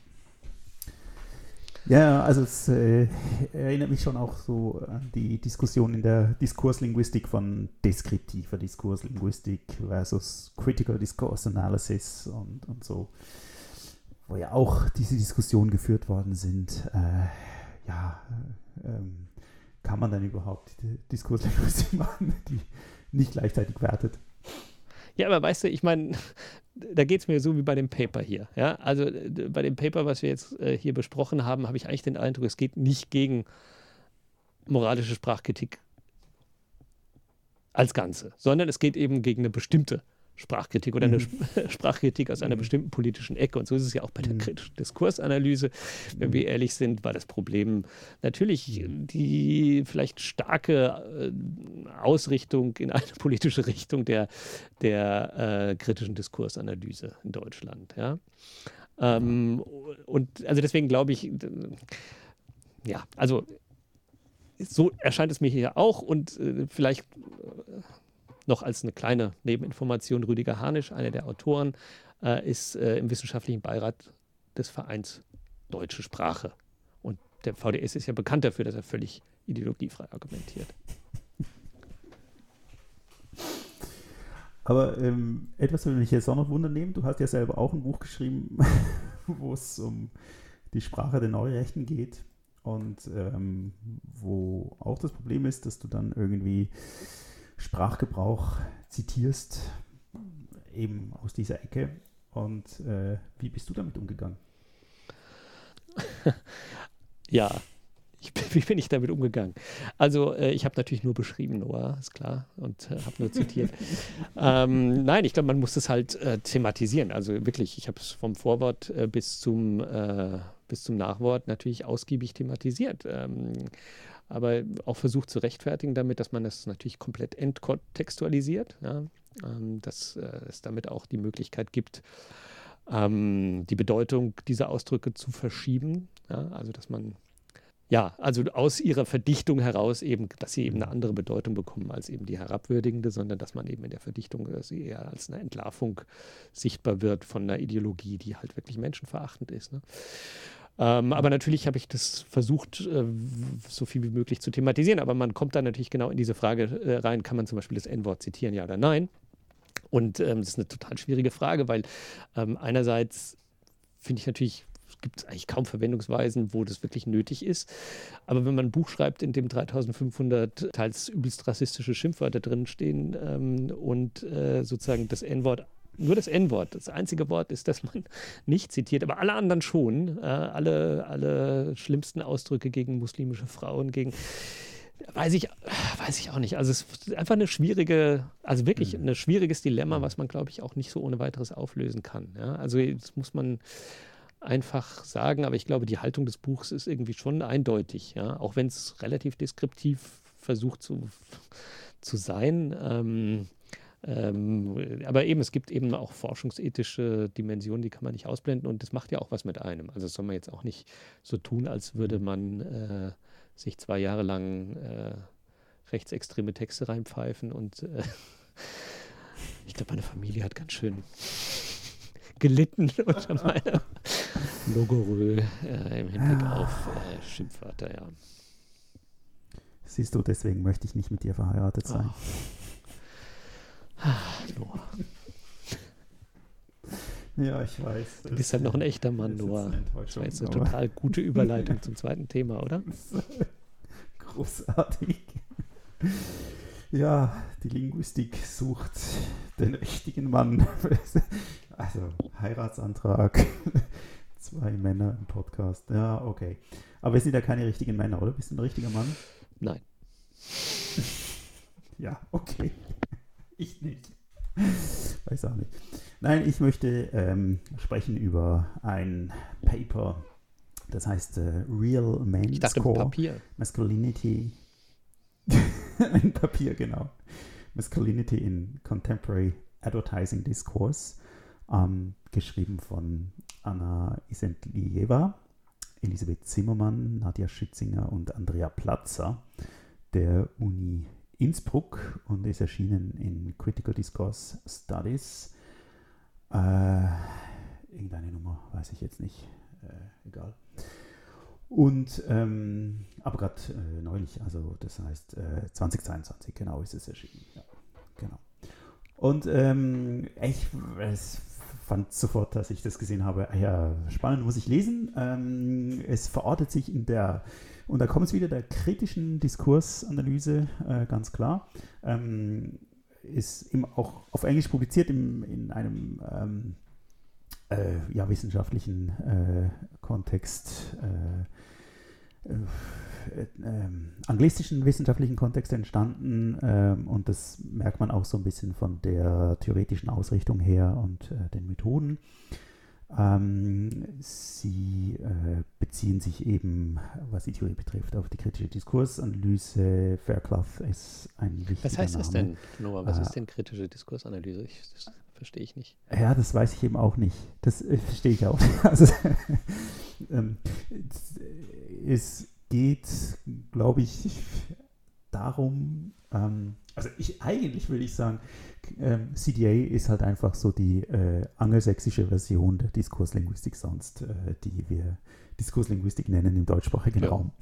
Ja, also es äh, erinnert mich schon auch so an die Diskussion in der Diskurslinguistik von deskriptiver Diskurslinguistik versus Critical Discourse Analysis und, und so, wo ja auch diese Diskussionen geführt worden sind. Äh, ja, ähm, kann man dann überhaupt Diskurslinguistik [LAUGHS] machen, die nicht gleichzeitig wertet? Ja, aber weißt du, ich meine, da geht es mir so wie bei dem Paper hier. Ja? Also bei dem Paper, was wir jetzt äh, hier besprochen haben, habe ich eigentlich den Eindruck, es geht nicht gegen moralische Sprachkritik als Ganze, sondern es geht eben gegen eine bestimmte Sprachkritik oder eine mhm. [LAUGHS] Sprachkritik aus einer mhm. bestimmten politischen Ecke. Und so ist es ja auch bei der mhm. kritischen Diskursanalyse. Wenn wir ehrlich sind, war das Problem natürlich die vielleicht starke äh, Ausrichtung in eine politische [LAUGHS] Richtung der, der äh, kritischen Diskursanalyse in Deutschland. Ja? Ähm, und also deswegen glaube ich, ja, also so erscheint es mir hier auch und äh, vielleicht noch als eine kleine Nebeninformation, Rüdiger Harnisch, einer der Autoren, äh, ist äh, im wissenschaftlichen Beirat des Vereins Deutsche Sprache. Und der VDS ist ja bekannt dafür, dass er völlig ideologiefrei argumentiert. Aber ähm, etwas würde mich jetzt auch noch wundern nehmen. Du hast ja selber auch ein Buch geschrieben, [LAUGHS] wo es um die Sprache der Neurechten geht. Und ähm, wo auch das Problem ist, dass du dann irgendwie Sprachgebrauch zitierst, eben aus dieser Ecke. Und äh, wie bist du damit umgegangen? [LAUGHS] ja, ich, wie bin ich damit umgegangen? Also, äh, ich habe natürlich nur beschrieben, Noah, ist klar, und äh, habe nur zitiert. [LAUGHS] ähm, nein, ich glaube, man muss es halt äh, thematisieren. Also wirklich, ich habe es vom Vorwort äh, bis, zum, äh, bis zum Nachwort natürlich ausgiebig thematisiert. Ähm, aber auch versucht zu rechtfertigen damit, dass man das natürlich komplett entkontextualisiert, ja? ähm, dass äh, es damit auch die Möglichkeit gibt, ähm, die Bedeutung dieser Ausdrücke zu verschieben. Ja? Also dass man ja, also aus ihrer Verdichtung heraus eben, dass sie eben eine andere Bedeutung bekommen als eben die herabwürdigende, sondern dass man eben in der Verdichtung äh, sie eher als eine Entlarvung sichtbar wird von einer Ideologie, die halt wirklich menschenverachtend ist. Ne? Ähm, aber natürlich habe ich das versucht, äh, so viel wie möglich zu thematisieren. Aber man kommt dann natürlich genau in diese Frage äh, rein, kann man zum Beispiel das N-Wort zitieren, ja oder nein? Und ähm, das ist eine total schwierige Frage, weil ähm, einerseits finde ich natürlich, gibt es eigentlich kaum Verwendungsweisen, wo das wirklich nötig ist. Aber wenn man ein Buch schreibt, in dem 3500 teils übelst rassistische Schimpfwörter drinstehen ähm, und äh, sozusagen das N-Wort nur das N-Wort. Das einzige Wort ist, das man [LAUGHS] nicht zitiert, aber alle anderen schon. Äh, alle, alle schlimmsten Ausdrücke gegen muslimische Frauen, gegen. Weiß ich, weiß ich auch nicht. Also es ist einfach eine schwierige, also wirklich mhm. ein schwieriges Dilemma, was man, glaube ich, auch nicht so ohne weiteres auflösen kann. Ja? Also das muss man einfach sagen, aber ich glaube, die Haltung des Buchs ist irgendwie schon eindeutig, ja? auch wenn es relativ deskriptiv versucht zu, zu sein. Ähm, ähm, aber eben, es gibt eben auch forschungsethische Dimensionen, die kann man nicht ausblenden und das macht ja auch was mit einem. Also das soll man jetzt auch nicht so tun, als würde man äh, sich zwei Jahre lang äh, rechtsextreme Texte reinpfeifen und äh, [LAUGHS] ich glaube, meine Familie hat ganz schön gelitten [LAUGHS] unter meiner Logorö äh, im Hinblick ah. auf äh, Schimpfwörter, ja. Siehst du, deswegen möchte ich nicht mit dir verheiratet sein. Oh. [LAUGHS] Noah. Ja, ich weiß. Du bist halt noch ein echter Mann, Noah. Das war jetzt eine total gute Überleitung [LAUGHS] zum zweiten Thema, oder? Großartig. Ja, die Linguistik sucht den richtigen Mann. [LAUGHS] Also, Heiratsantrag. [LAUGHS] Zwei Männer im Podcast. Ja, okay. Aber wir sind ja keine richtigen Männer, oder? Bist du ein richtiger Mann? Nein. Ja, okay. Ich nicht. Weiß auch nicht. Nein, ich möchte ähm, sprechen über ein Paper, das heißt äh, Real Men's Ich dachte Core Papier. Masculinity. [LAUGHS] ein Papier, genau. Masculinity in Contemporary Advertising Discourse, ähm, geschrieben von Anna Isentlieva, Elisabeth Zimmermann, Nadja Schützinger und Andrea Platzer der Uni Innsbruck und ist erschienen in Critical Discourse Studies. Äh, irgendeine Nummer, weiß ich jetzt nicht. Äh, egal. Und, ähm, aber gerade äh, neulich, also das heißt äh, 2022, genau ist es erschienen. Ja, genau. Und ähm, ich fand sofort, dass ich das gesehen habe, ah ja, spannend, muss ich lesen. Ähm, es verortet sich in der, und da kommt es wieder der kritischen Diskursanalyse, äh, ganz klar. Ähm, ist eben auch auf Englisch publiziert im, in einem ähm, äh, ja, wissenschaftlichen äh, Kontext, äh, äh, ähm, anglistischen wissenschaftlichen Kontext entstanden ähm, und das merkt man auch so ein bisschen von der theoretischen Ausrichtung her und äh, den Methoden. Ähm, sie äh, beziehen sich eben, was die Theorie betrifft, auf die kritische Diskursanalyse. Fairclough ist ein wichtiger Was heißt Name. das denn, Noah? Was Äh, ist denn kritische Diskursanalyse? Ich, das verstehe ich nicht. Ja, das weiß ich eben auch nicht. Das äh, verstehe ich auch. [LAUGHS] Also, ähm, es geht, glaube ich, darum, ähm, also ich eigentlich würde ich sagen, ähm, CDA ist halt einfach so die äh, angelsächsische Version der Diskurslinguistik sonst, äh, die wir Diskurslinguistik nennen im deutschsprachigen Ja. Raum.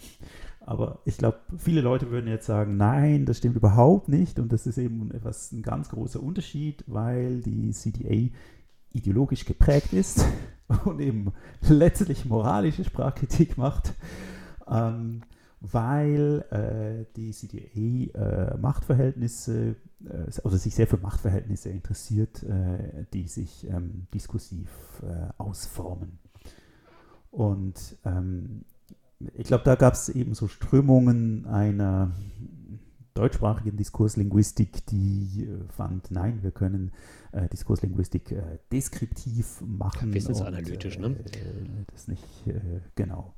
Aber ich glaube, viele Leute würden jetzt sagen, nein, das stimmt überhaupt nicht und das ist eben etwas, ein ganz großer Unterschied, weil die CDA ideologisch geprägt ist [LAUGHS] und eben letztlich moralische Sprachkritik macht, ähm, weil äh, die CDA äh, Machtverhältnisse, äh, also sich sehr für Machtverhältnisse interessiert, äh, die sich ähm, diskursiv äh, ausformen. Und ähm, ich glaube, da gab es eben so Strömungen einer deutschsprachigen Diskurslinguistik, die äh, fand, nein, wir können äh, Diskurslinguistik äh, deskriptiv machen. Wissensanalytisch, und, ne? äh, Das nicht, genau,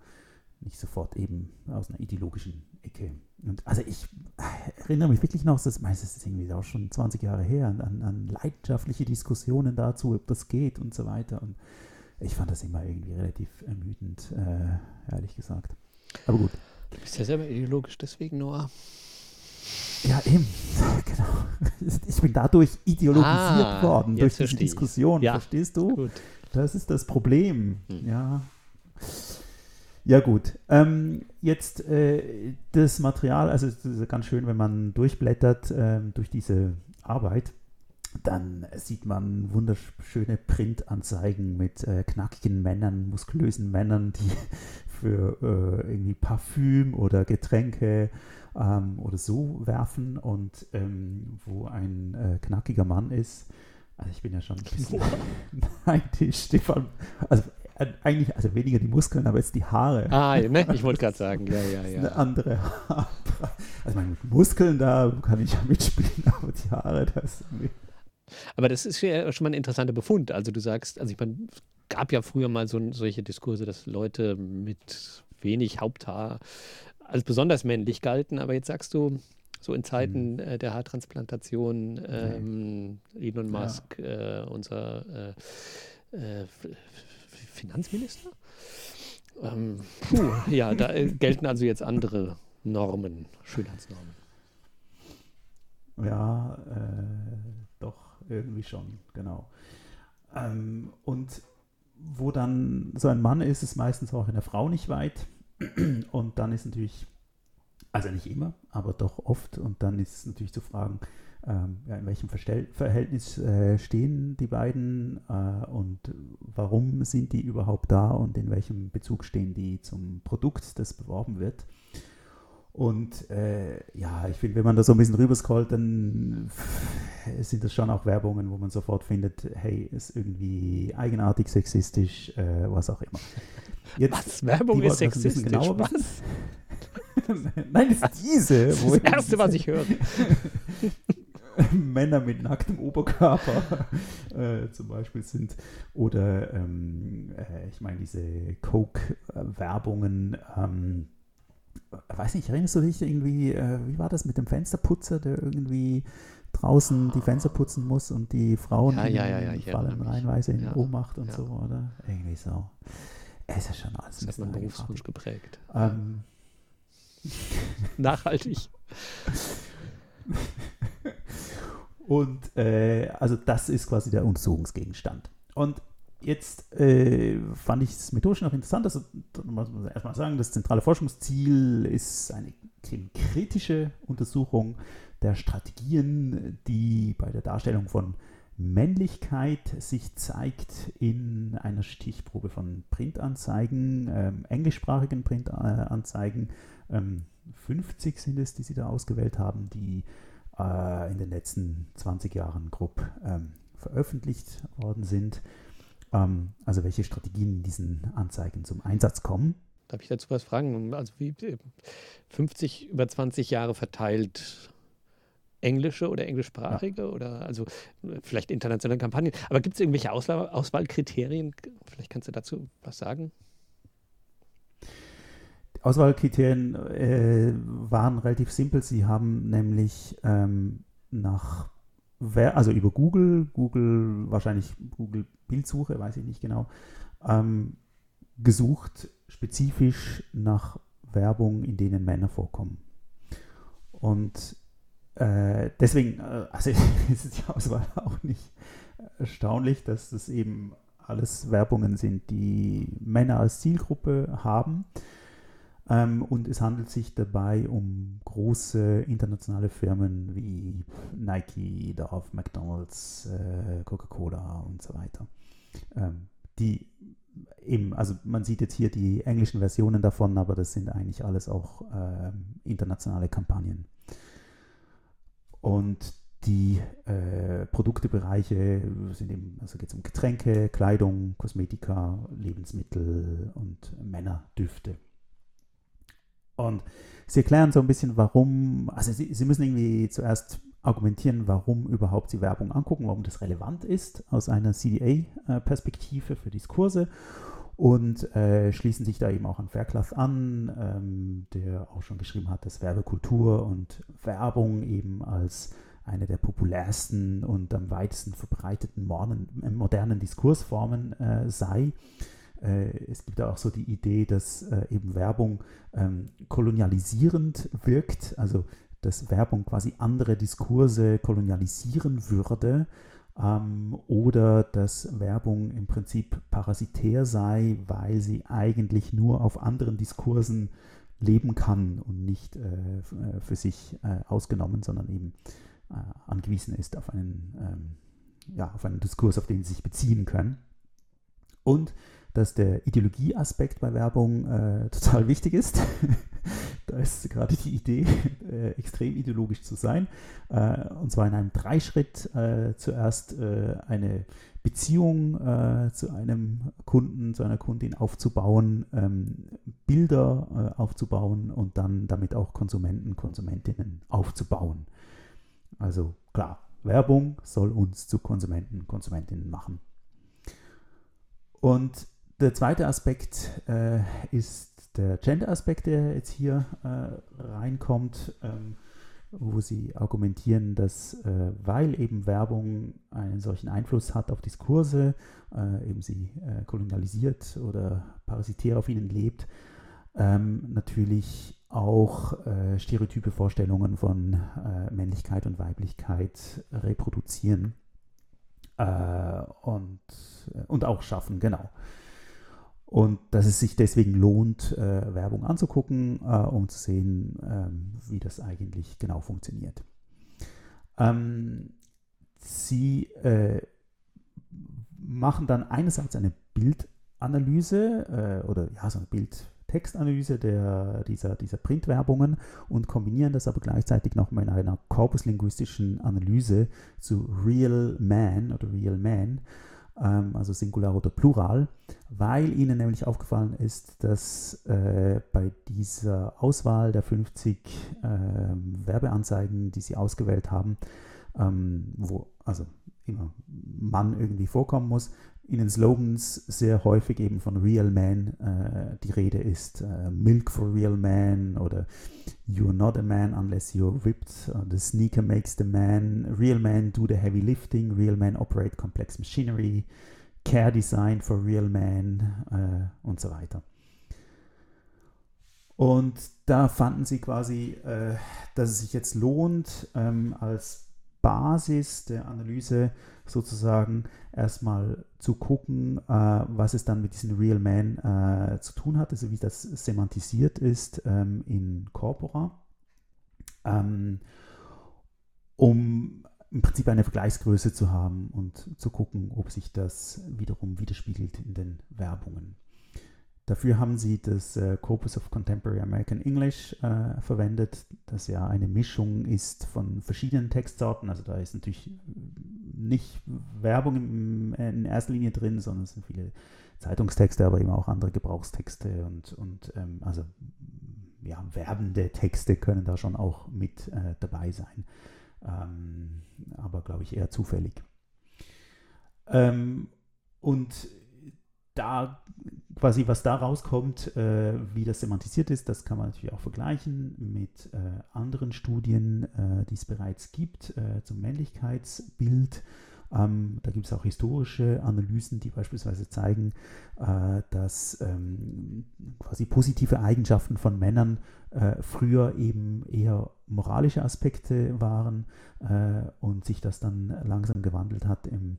nicht sofort eben aus einer ideologischen Ecke. Und also ich erinnere mich wirklich noch, das ist irgendwie auch schon 20 Jahre her, an, an, leidenschaftliche Diskussionen dazu, ob das geht und so weiter. Und ich fand das immer irgendwie relativ ermüdend, äh, ehrlich gesagt. Aber gut. Du bist ja selber ideologisch, deswegen, Noah. Ja, eben. [LAUGHS] Genau. Ich bin dadurch ideologisiert Ah, worden durch diese. Diskussion. Ja, Verstehst du? Gut. Das ist das Problem. Hm. Ja. Ja, gut. Ähm, jetzt äh, das Material, also es ist ganz schön, wenn man durchblättert ähm, durch diese Arbeit, dann sieht man wunderschöne Printanzeigen mit äh, knackigen Männern, muskulösen Männern, die [LAUGHS] für äh, irgendwie Parfüm oder Getränke ähm, oder so werfen und ähm, wo ein äh, knackiger Mann ist. Also ich bin ja schon ein bisschen [LAUGHS] neidisch, Stefan. Also äh, eigentlich, also weniger die Muskeln, aber jetzt die Haare. Ah, ne? ich wollte gerade sagen, ja, ja, Das ist eine ja. andere Haarpracht. Also meine Muskeln, da kann ich ja mitspielen, [LAUGHS] aber die Haare, das irgendwie Aber das ist ja schon mal ein interessanter Befund. Also du sagst, also ich meine, es gab ja früher mal so solche Diskurse, dass Leute mit wenig Haupthaar als besonders männlich galten, aber jetzt sagst du, so in Zeiten äh, der Haartransplantation, ähm, Elon Ja. Musk, äh, unser äh, äh, Finanzminister? Ähm, puh, ja, da äh, gelten also jetzt andere Normen, Schönheitsnormen. Ja, äh, doch, irgendwie schon, genau. Ähm, und wo dann so ein Mann ist, ist meistens auch eine Frau nicht weit. Und dann ist natürlich, also nicht immer, aber doch oft. Und dann ist natürlich zu fragen, ähm, ja, in welchem Verstell Verhältnis äh, stehen die beiden äh, und warum sind die überhaupt da und in welchem Bezug stehen die zum Produkt, das beworben wird. Und äh, ja, ich finde, wenn man da so ein bisschen rüberscrollt, dann sind das schon auch Werbungen, wo man sofort findet, hey, ist irgendwie eigenartig, sexistisch, äh, was auch immer. Jetzt, Was? Werbung ist sexistisch? genauer Was? [LAUGHS] Nein, ist diese. Das das Erste, was ich höre. [LAUGHS] [LAUGHS] Männer mit nacktem Oberkörper [LAUGHS] äh, zum Beispiel sind. Oder ähm, äh, ich meine, diese Coke-Werbungen. Ähm, weiß nicht, erinnerst du dich irgendwie, äh, wie war das mit dem Fensterputzer, der irgendwie draußen die Fenster putzen muss und die Frauen ja, ja, ja, fallen reihenweise in Ohnmacht und so, oder? Irgendwie so. Es ist schon alles Das hat meinen Berufswunsch geprägt. Ähm, Nachhaltig. [LAUGHS] [LAUGHS] Und äh, also das ist quasi der Untersuchungsgegenstand. Und jetzt äh, fand ich es methodisch noch interessant. Also da muss man erstmal sagen, das zentrale Forschungsziel ist eine kritische Untersuchung der Strategien, die bei der Darstellung von Männlichkeit sich zeigt in einer Stichprobe von Printanzeigen, ähm, englischsprachigen Printanzeigen. Ähm, 50 sind es, die sie da ausgewählt haben, die äh, in den letzten 20 Jahren grob ähm, veröffentlicht worden sind. Ähm, also welche Strategien in diesen Anzeigen zum Einsatz kommen. Darf ich dazu was fragen? Also wie 50 über 20 Jahre verteilt englische oder englischsprachige ja. oder also vielleicht internationale Kampagnen. Aber gibt es irgendwelche Auswahl Auswahlkriterien? Vielleicht kannst du dazu was sagen? Auswahlkriterien äh, waren relativ simpel. Sie haben nämlich ähm, nach, also über Google, Google, wahrscheinlich Google Bildsuche, weiß ich nicht genau, ähm, gesucht spezifisch nach Werbung, in denen Männer vorkommen. Und äh, deswegen, äh, also [LAUGHS] ist die Auswahl auch nicht erstaunlich, dass das eben alles Werbungen sind, die Männer als Zielgruppe haben. Ähm, und es handelt sich dabei um große internationale Firmen wie Nike, Dove, McDonald's, äh, Coca-Cola und so weiter. Ähm, die eben, also man sieht jetzt hier die englischen Versionen davon, aber das sind eigentlich alles auch ähm, internationale Kampagnen. Und die äh, Produktebereiche sind eben, also geht es um Getränke, Kleidung, Kosmetika, Lebensmittel und Männerdüfte. Und sie erklären so ein bisschen, warum, also sie, sie müssen irgendwie zuerst argumentieren, warum überhaupt sie Werbung angucken, warum das relevant ist aus einer CDA-Perspektive für Diskurse und äh, schließen sich da eben auch an Fairclough an, ähm, der auch schon geschrieben hat, dass Werbekultur und Werbung eben als eine der populärsten und am weitesten verbreiteten modernen, modernen Diskursformen äh, sei. Äh, es gibt auch so die Idee, dass äh, eben Werbung ähm, kolonialisierend wirkt, also dass Werbung quasi andere Diskurse kolonialisieren würde ähm, oder dass Werbung im Prinzip parasitär sei, weil sie eigentlich nur auf anderen Diskursen leben kann und nicht äh, äh für sich äh, ausgenommen, sondern eben äh, angewiesen ist auf einen, ähm, ja, auf einen Diskurs, auf den sie sich beziehen können. Und dass der Ideologieaspekt bei Werbung äh, total wichtig ist. [LAUGHS] da ist gerade die Idee, äh, extrem ideologisch zu sein. Äh, und zwar in einem Dreischritt. Äh, zuerst äh, eine Beziehung äh, zu einem Kunden, zu einer Kundin aufzubauen, ähm, Bilder aufzubauen und dann damit auch Konsumenten, Konsumentinnen aufzubauen. Also klar, Werbung soll uns zu Konsumenten, Konsumentinnen machen. Und der zweite Aspekt äh, ist der Gender-Aspekt, der jetzt hier äh, reinkommt, ähm, wo sie argumentieren, dass äh, weil eben Werbung einen solchen Einfluss hat auf Diskurse, äh, eben sie äh, kolonialisiert oder parasitär auf ihnen lebt, ähm, natürlich auch äh, stereotype Vorstellungen von Männlichkeit und Weiblichkeit reproduzieren und, und auch schaffen, genau. Und dass es sich deswegen lohnt, äh, Werbung anzugucken, äh, um zu sehen, ähm, wie das eigentlich genau funktioniert. Ähm, sie äh, machen dann einerseits eine Bildanalyse äh, oder ja, so eine Bild-Textanalyse der, dieser, dieser Printwerbungen und kombinieren das aber gleichzeitig noch mit einer korpuslinguistischen Analyse zu Real Man oder Real Man ähm, also Singular oder Plural, weil ihnen nämlich aufgefallen ist, dass äh, bei dieser Auswahl der 50 äh, Werbeanzeigen, die sie ausgewählt haben, ähm, wo also immer Mann irgendwie vorkommen muss. In den Slogans sehr häufig eben von Real Man äh, die Rede ist. Äh, Milk for Real Man oder You're not a man unless you're ripped. Uh, the sneaker makes the man. Real Man do the heavy lifting. Real Man operate complex machinery. Care Design for Real Man äh, und so weiter. Und da fanden sie quasi, äh, dass es sich jetzt lohnt, ähm, als Basis der Analyse sozusagen erstmal zu gucken, äh, was es dann mit diesem Real Man äh, zu tun hat, also wie das semantisiert ist ähm, in Corpora, ähm, um im Prinzip eine Vergleichsgröße zu haben und zu gucken, ob sich das wiederum widerspiegelt in den Werbungen. Dafür haben sie das äh, Corpus of Contemporary American English äh, verwendet, das ja eine Mischung ist von verschiedenen Textsorten. Also da ist natürlich nicht Werbung im, in erster Linie drin, sondern es sind viele Zeitungstexte, aber eben auch andere Gebrauchstexte und, und ähm, also ja, werbende Texte können da schon auch mit äh, dabei sein. Ähm, aber glaube ich eher zufällig. Ähm, und da quasi, was da rauskommt, äh, wie das semantisiert ist, das kann man natürlich auch vergleichen mit äh, anderen Studien, äh, die es bereits gibt äh, zum Männlichkeitsbild. Ähm, da gibt es auch historische Analysen, die beispielsweise zeigen, äh, dass ähm, quasi positive Eigenschaften von Männern äh, früher eben eher moralische Aspekte waren äh, und sich das dann langsam gewandelt hat im,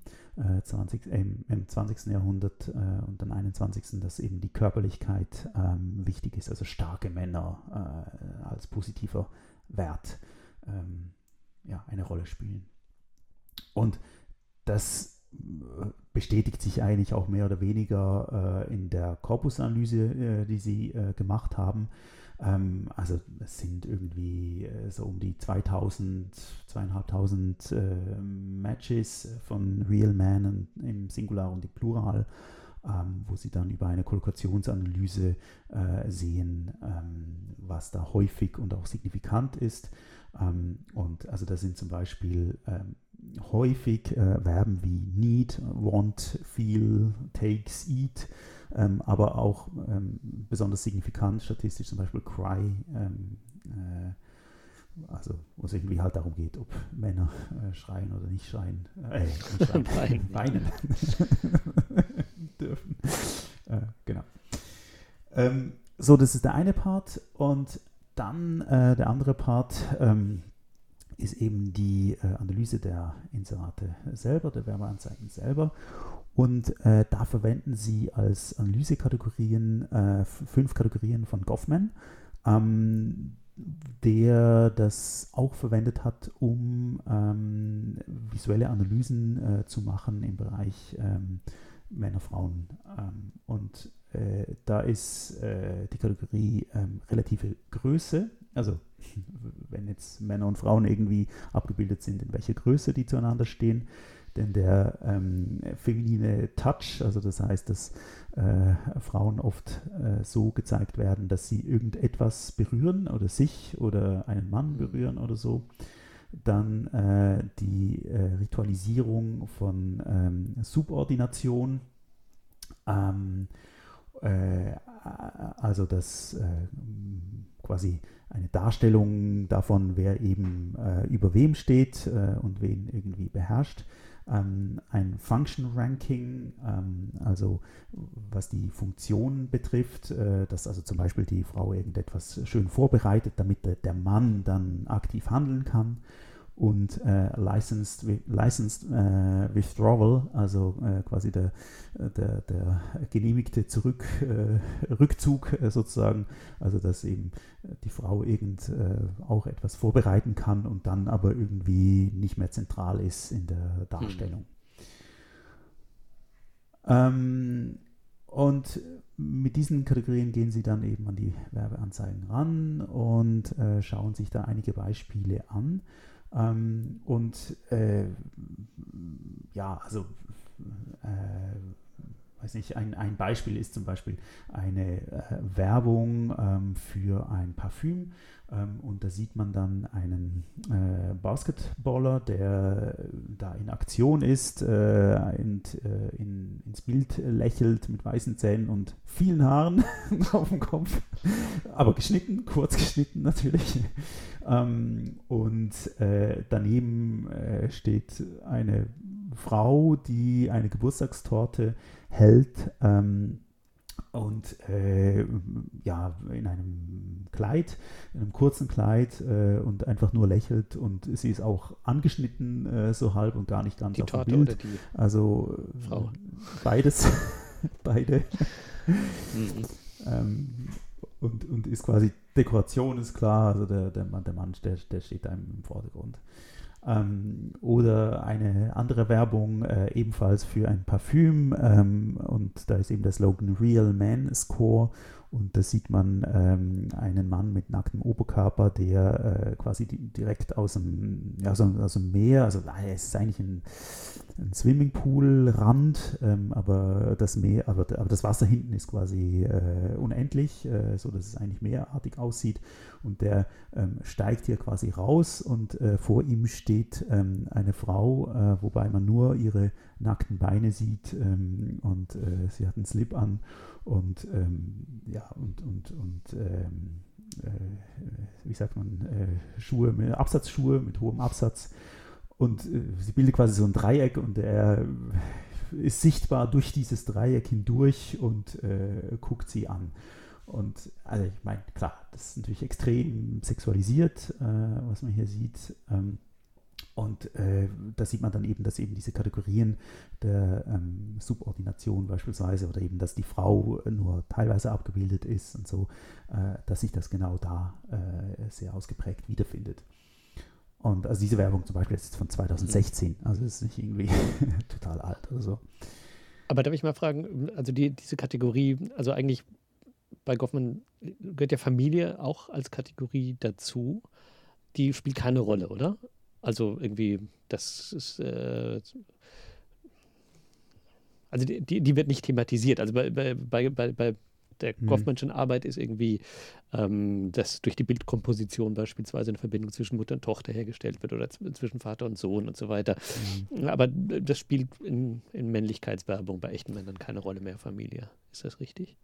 20, äh, im, im 20. Jahrhundert äh, und dann 21. dass eben die Körperlichkeit ähm, wichtig ist, also starke Männer äh, als positiver Wert ähm, ja, eine Rolle spielen. Und das äh, bestätigt sich eigentlich auch mehr oder weniger äh, in der Korpusanalyse, äh, die sie äh, gemacht haben. Ähm, also es sind irgendwie äh, so um die 2000, 2500 äh, Matches von Real Man im Singular und im Plural, ähm, wo sie dann über eine Kollokationsanalyse sehen, ähm, was da häufig und auch signifikant ist. Ähm, und also da sind zum Beispiel ähm, häufig äh, Verben wie need, want, feel, takes, eat, ähm, aber auch ähm, besonders signifikant statistisch zum Beispiel cry, ähm, äh, also wo es irgendwie halt darum geht, ob Männer äh, schreien oder nicht schreien, äh, nicht [LAUGHS] schreien weinen, [LAUGHS] weinen [LAUGHS] dürfen. Äh, genau. Ähm, so, das ist der eine Part und dann äh, der andere Part, ähm, ist eben die äh, Analyse der Inserate selber, der Werbeanzeigen selber. Und äh, da verwenden sie als Analysekategorien äh, fünf Kategorien von Goffman, ähm, der das auch verwendet hat, um ähm, visuelle Analysen äh, zu machen im Bereich ähm, Männer, Frauen. Ähm, und äh, da ist äh, die Kategorie ähm, relative Größe, also [LAUGHS] wenn jetzt Männer und Frauen irgendwie abgebildet sind, in welcher Größe die zueinander stehen. Denn der ähm, feminine Touch, also das heißt, dass äh, Frauen oft äh, so gezeigt werden, dass sie irgendetwas berühren oder sich oder einen Mann berühren oder so. Dann äh, die äh, Ritualisierung von ähm, Subordination. Ähm, äh, also das äh, quasi eine Darstellung davon, wer eben äh, über wem steht äh, und wen irgendwie beherrscht. Ähm, ein Function Ranking, ähm, also was die Funktion betrifft, äh, dass also zum Beispiel die Frau irgendetwas schön vorbereitet, damit der, der Mann dann aktiv handeln kann und äh, Licensed, licensed äh, Withdrawal, also äh, quasi der, der, der genehmigte Zurück, äh, Rückzug äh, sozusagen, also dass eben die Frau irgend äh, auch etwas vorbereiten kann und dann aber irgendwie nicht mehr zentral ist in der Darstellung. Hm. Ähm, und mit diesen Kategorien gehen Sie dann eben an die Werbeanzeigen ran und schauen sich da einige Beispiele an. Ähm, und äh, ja, also äh, weiß nicht, ein, ein Beispiel ist zum Beispiel eine äh, Werbung ähm, für ein Parfüm. Ähm, und da sieht man dann einen äh, Basketballer, der da in Aktion ist, äh, und, äh, in, ins Bild lächelt mit weißen Zähnen und vielen Haaren [LAUGHS] auf dem Kopf, aber geschnitten, kurz geschnitten natürlich. Ähm, und äh, daneben äh, steht eine Frau, die eine Geburtstagstorte hält. Ähm, und äh, ja, in einem Kleid, in einem kurzen Kleid äh, und einfach nur lächelt und sie ist auch angeschnitten, äh, so halb und gar nicht ganz die auf Torte dem Bild. oder die also Frau? beides, [LAUGHS] beide. Mhm. ähm, und, und ist quasi Dekoration ist klar, also der, der Mann, der, Mann der, der steht da im Vordergrund. Ähm, oder eine andere Werbung äh, ebenfalls für ein Parfüm. Ähm, und da ist eben der Slogan Real Man Score und da sieht man ähm, einen Mann mit nacktem Oberkörper, der äh, quasi di direkt aus dem, ja, aus, aus dem Meer, also ah, es ist eigentlich ein, ein Swimmingpool-Rand, ähm, aber das Meer, aber, aber, das Wasser hinten ist quasi äh, unendlich, äh, so es eigentlich meerartig aussieht. Und der ähm, steigt hier quasi raus und äh, vor ihm steht ähm, eine Frau, äh, wobei man nur ihre nackten Beine sieht ähm, und äh, sie hat einen Slip an und ähm, ja und und und ähm, äh, wie sagt man Schuhe, mit, Absatzschuhe mit hohem Absatz und äh, sie bildet quasi so ein Dreieck und er ist sichtbar durch dieses Dreieck hindurch und äh, guckt sie an. Und also ich meine, klar, das ist natürlich extrem sexualisiert, äh, was man hier sieht. Ähm, und äh, da sieht man dann eben, dass eben diese Kategorien der ähm, Subordination beispielsweise oder eben, dass die Frau nur teilweise abgebildet ist und so, äh, dass sich das genau da äh, sehr ausgeprägt wiederfindet. Und also diese Werbung zum Beispiel ist jetzt von 2016, also ist nicht irgendwie [LAUGHS] total alt oder so. Aber darf ich mal fragen, also die, diese Kategorie, also eigentlich bei Goffman gehört ja Familie auch als Kategorie dazu. Die spielt keine Rolle, oder? Also irgendwie, das ist. Äh, also die, die, wird nicht thematisiert. Also bei, bei, bei, bei der Mhm. Goffmanschen Arbeit ist irgendwie, ähm, dass durch die Bildkomposition beispielsweise eine Verbindung zwischen Mutter und Tochter hergestellt wird oder zwischen Vater und Sohn und so weiter. Mhm. Aber das spielt in, in Männlichkeitswerbung bei echten Männern keine Rolle mehr, Familie. Ist das richtig?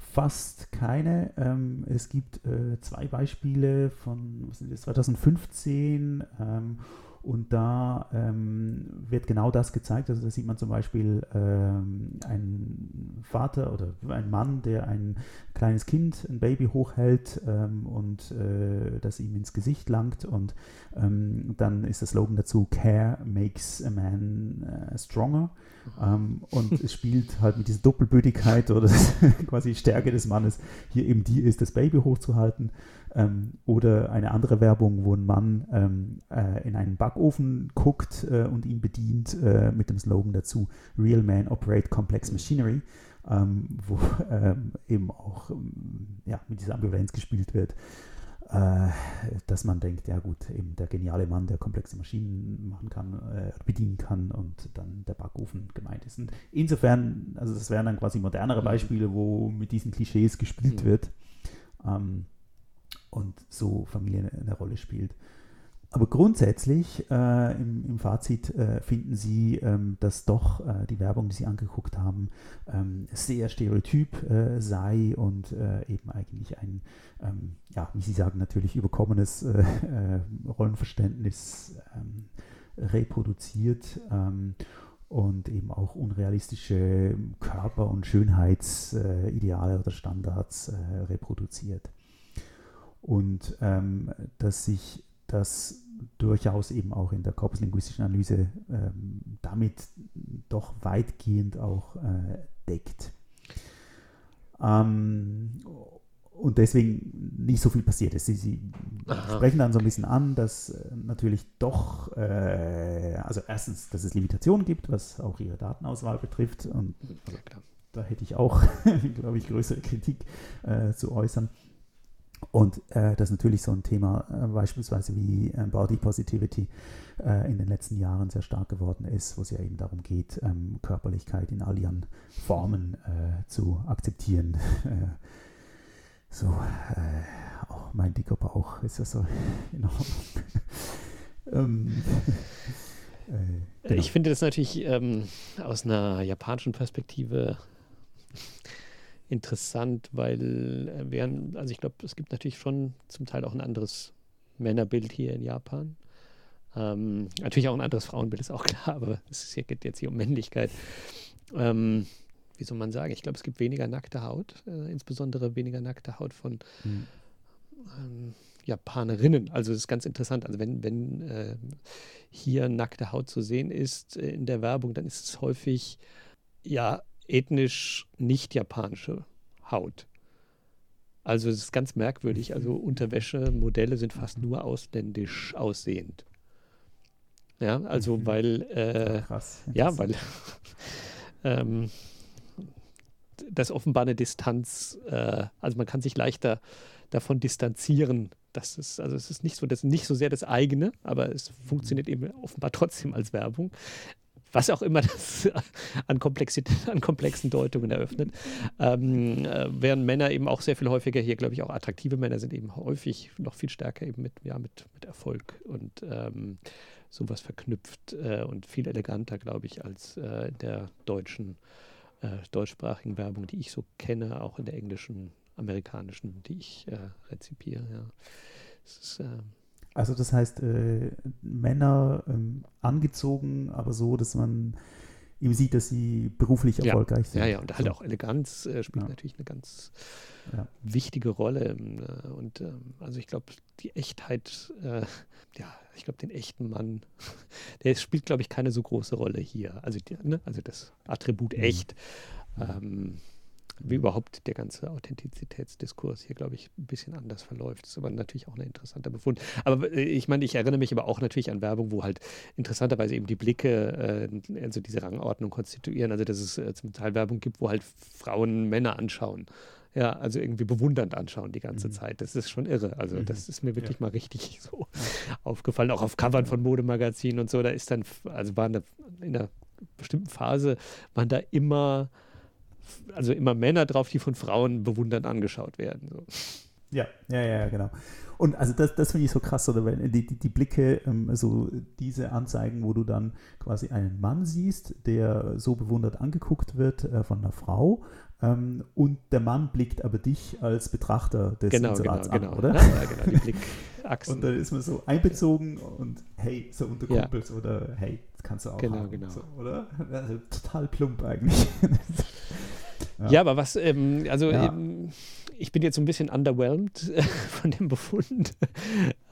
Fast keine. Ähm, es gibt äh, zwei Beispiele von was sind das, 2015 ähm, und da ähm, wird genau das gezeigt. Also da sieht man zum Beispiel ähm, einen Vater oder einen Mann, der ein kleines Kind, ein Baby hochhält ähm, und äh, das ihm ins Gesicht langt und ähm, dann ist der Slogan dazu Care makes a man äh, stronger. Ähm, und es spielt halt mit dieser Doppelbödigkeit oder das, [LAUGHS] quasi Stärke des Mannes hier eben die ist, das Baby hochzuhalten. Ähm, oder eine andere Werbung, wo ein Mann ähm, äh, in einen Backofen guckt äh, und ihn bedient äh, mit dem Slogan dazu Real Men Operate Complex Machinery, ähm, wo ähm, eben auch ähm, ja, mit dieser Ambivalenz gespielt wird äh, dass man denkt, ja gut, eben der geniale Mann, der komplexe Maschinen machen kann, äh, bedienen kann und dann der Backofen gemeint ist. Und insofern, also das wären dann quasi modernere Beispiele, wo mit diesen Klischees gespielt Mhm. wird ähm, und so Familie eine Rolle spielt. Aber grundsätzlich äh, im, im Fazit äh, finden Sie, ähm, dass doch äh, die Werbung, die Sie angeguckt haben, ähm, sehr stereotyp äh, sei und äh, eben eigentlich ein, ähm, ja, wie Sie sagen, natürlich überkommenes äh, Rollenverständnis ähm, reproduziert ähm, und eben auch unrealistische Körper- und Schönheitsideale oder Standards reproduziert. Und ähm, dass sich das durchaus eben auch in der korpuslinguistischen Analyse ähm, damit doch weitgehend auch äh, deckt. Ähm, und deswegen nicht so viel passiert ist. Sie, sie sprechen dann so ein bisschen an, dass äh, natürlich doch, äh, also erstens, dass es Limitationen gibt, was auch ihre Datenauswahl betrifft. Und also, da hätte ich auch, [LAUGHS] glaube ich, größere Kritik äh, zu äußern. Und äh, das ist natürlich so ein Thema, äh, beispielsweise wie äh, Body Positivity äh, in den letzten Jahren sehr stark geworden ist, wo es ja eben darum geht, ähm, Körperlichkeit in all ihren Formen äh, zu akzeptieren. [LAUGHS] Äh, so, oh, mein dicker Bauch ist ja so [LAUGHS] in Ordnung. [LAUGHS] ähm, genau. Ich finde das natürlich ähm, aus einer japanischen Perspektive interessant, weil äh, während, also ich glaube, es gibt natürlich schon zum Teil auch ein anderes Männerbild hier in Japan. Ähm, natürlich auch ein anderes Frauenbild, ist auch klar, [LAUGHS] aber es geht jetzt hier um Männlichkeit. Ähm, wie soll man sagen? Ich glaube, es gibt weniger nackte Haut, äh, insbesondere weniger nackte Haut von mhm. ähm, Japanerinnen. Also es ist ganz interessant. Also wenn, wenn äh, hier nackte Haut zu sehen ist äh, in der Werbung, dann ist es häufig ja ethnisch nicht japanische Haut. Also es ist ganz merkwürdig. Also Unterwäschemodelle sind fast nur ausländisch aussehend. Ja, also mhm. weil äh, Krass, ja, weil [LAUGHS] ähm, das offenbar eine Distanz, äh, also man kann sich leichter davon distanzieren. Das ist, also es ist nicht so, das ist nicht so sehr das eigene, aber es funktioniert eben offenbar trotzdem als Werbung was auch immer das [LAUGHS] an, an komplexen Deutungen eröffnet. Ähm, äh, während Männer eben auch sehr viel häufiger hier, glaube ich, auch attraktive Männer sind eben häufig noch viel stärker eben mit, ja, mit, mit Erfolg und ähm, sowas verknüpft äh, und viel eleganter, glaube ich, als äh, in der deutschen, äh, deutschsprachigen Werbung, die ich so kenne, auch in der englischen, amerikanischen, die ich äh, rezipiere. Ja. Es ist, ähm, also das heißt, äh, Männer ähm, angezogen, aber so, dass man eben sieht, dass sie beruflich ja. erfolgreich sind. Ja, ja, und halt so. auch Eleganz äh, spielt ja. natürlich eine ganz ja. wichtige Rolle. Äh, und ähm, also ich glaube, die Echtheit, äh, ja, ich glaube, den echten Mann, [LAUGHS] der spielt, glaube ich, keine so große Rolle hier. Also, die, ne? also das Attribut mhm. echt. Ähm, wie überhaupt der ganze Authentizitätsdiskurs hier, glaube ich, ein bisschen anders verläuft. Das ist aber natürlich auch ein interessanter Befund. Aber äh, ich meine, ich erinnere mich aber auch natürlich an Werbung, wo halt interessanterweise eben die Blicke, äh, also diese Rangordnung konstituieren. Also, dass es äh, zum Teil Werbung gibt, wo halt Frauen Männer anschauen. Ja, also irgendwie bewundernd anschauen die ganze mhm. Zeit. Das ist schon irre. Also, mhm. das ist mir wirklich ja. mal richtig [LAUGHS] so aufgefallen. Auch auf Covern von Modemagazinen und so. Da ist dann, also waren da in einer bestimmten Phase, waren da immer also immer Männer drauf, die von Frauen bewundernd angeschaut werden. So. Ja, ja, ja, genau. Und also das, das finde ich so krass, oder wenn die, die, die Blicke, ähm, so diese Anzeigen, wo du dann quasi einen Mann siehst, der so bewundert angeguckt wird äh, von einer Frau, ähm, und der Mann blickt aber dich als Betrachter des genau, Inserats genau, an, genau. oder? Ja, genau, die Blickachsen. [LAUGHS] und dann ist man so einbezogen und hey, so unter Kumpels ja. oder hey, das kannst du auch genau, haben, genau. So, oder? Also, total plump eigentlich. [LAUGHS] Ja. ja, aber was, ähm, also ja. ähm, ich bin jetzt so ein bisschen underwhelmed äh, [LAUGHS] von dem Befund. [LAUGHS]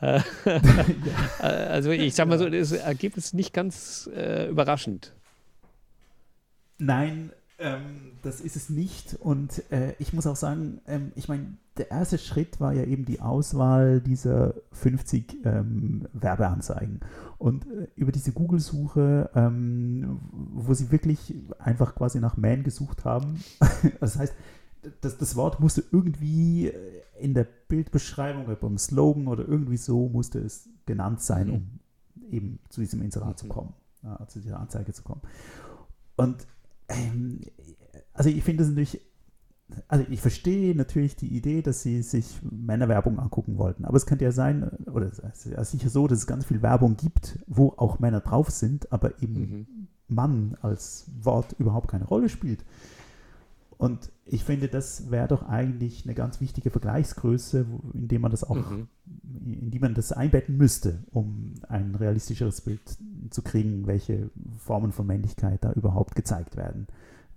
Äh, äh, [LAUGHS] also ich sag mal so, das Ergebnis ist nicht ganz äh, überraschend. Nein, ähm, das ist es nicht. Und äh, ich muss auch sagen, ähm, ich meine, der erste Schritt war ja eben die Auswahl dieser 50 ähm, Werbeanzeigen. Und äh, über diese Google-Suche, ähm, wo sie wirklich einfach quasi nach Man gesucht haben, [LAUGHS] das heißt, das, das Wort musste irgendwie äh, in der Bildbeschreibung oder beim Slogan oder irgendwie so musste es genannt sein, mhm. um eben zu diesem Inserat zu mhm. kommen, äh, zu dieser Anzeige zu kommen. Und ähm, also ich finde es natürlich, also ich verstehe natürlich die Idee, dass sie sich Männerwerbung angucken wollten, aber es könnte ja sein, oder es ist ja sicher so, dass es ganz viel Werbung gibt, wo auch Männer drauf sind, aber eben mhm. Mann als Wort überhaupt keine Rolle spielt. Und ich finde, das wäre doch eigentlich eine ganz wichtige Vergleichsgröße, indem man das auch, mhm. in die man das einbetten müsste, um ein realistischeres Bild zu kriegen, welche Formen von Männlichkeit da überhaupt gezeigt werden.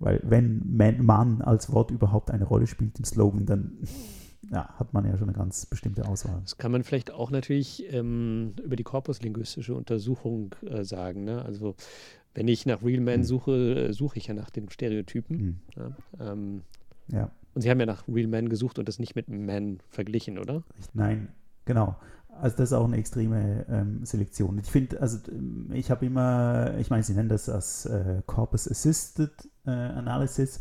Weil wenn Mann als Wort überhaupt eine Rolle spielt im Slogan, dann ja, hat man ja schon eine ganz bestimmte Auswahl. Das kann man vielleicht auch natürlich ähm, über die korpuslinguistische Untersuchung äh, sagen. Ne? Also wenn ich nach Real Man hm. suche, äh, suche ich ja nach den Stereotypen. Hm. Ja, ähm, ja. Und Sie haben ja nach Real Man gesucht und das nicht mit Man verglichen, oder? Nein, genau. Also das ist auch eine extreme ähm, Selektion. Ich finde, also ich habe immer, ich meine, Sie nennen das als äh, Corpus Assisted äh, Analysis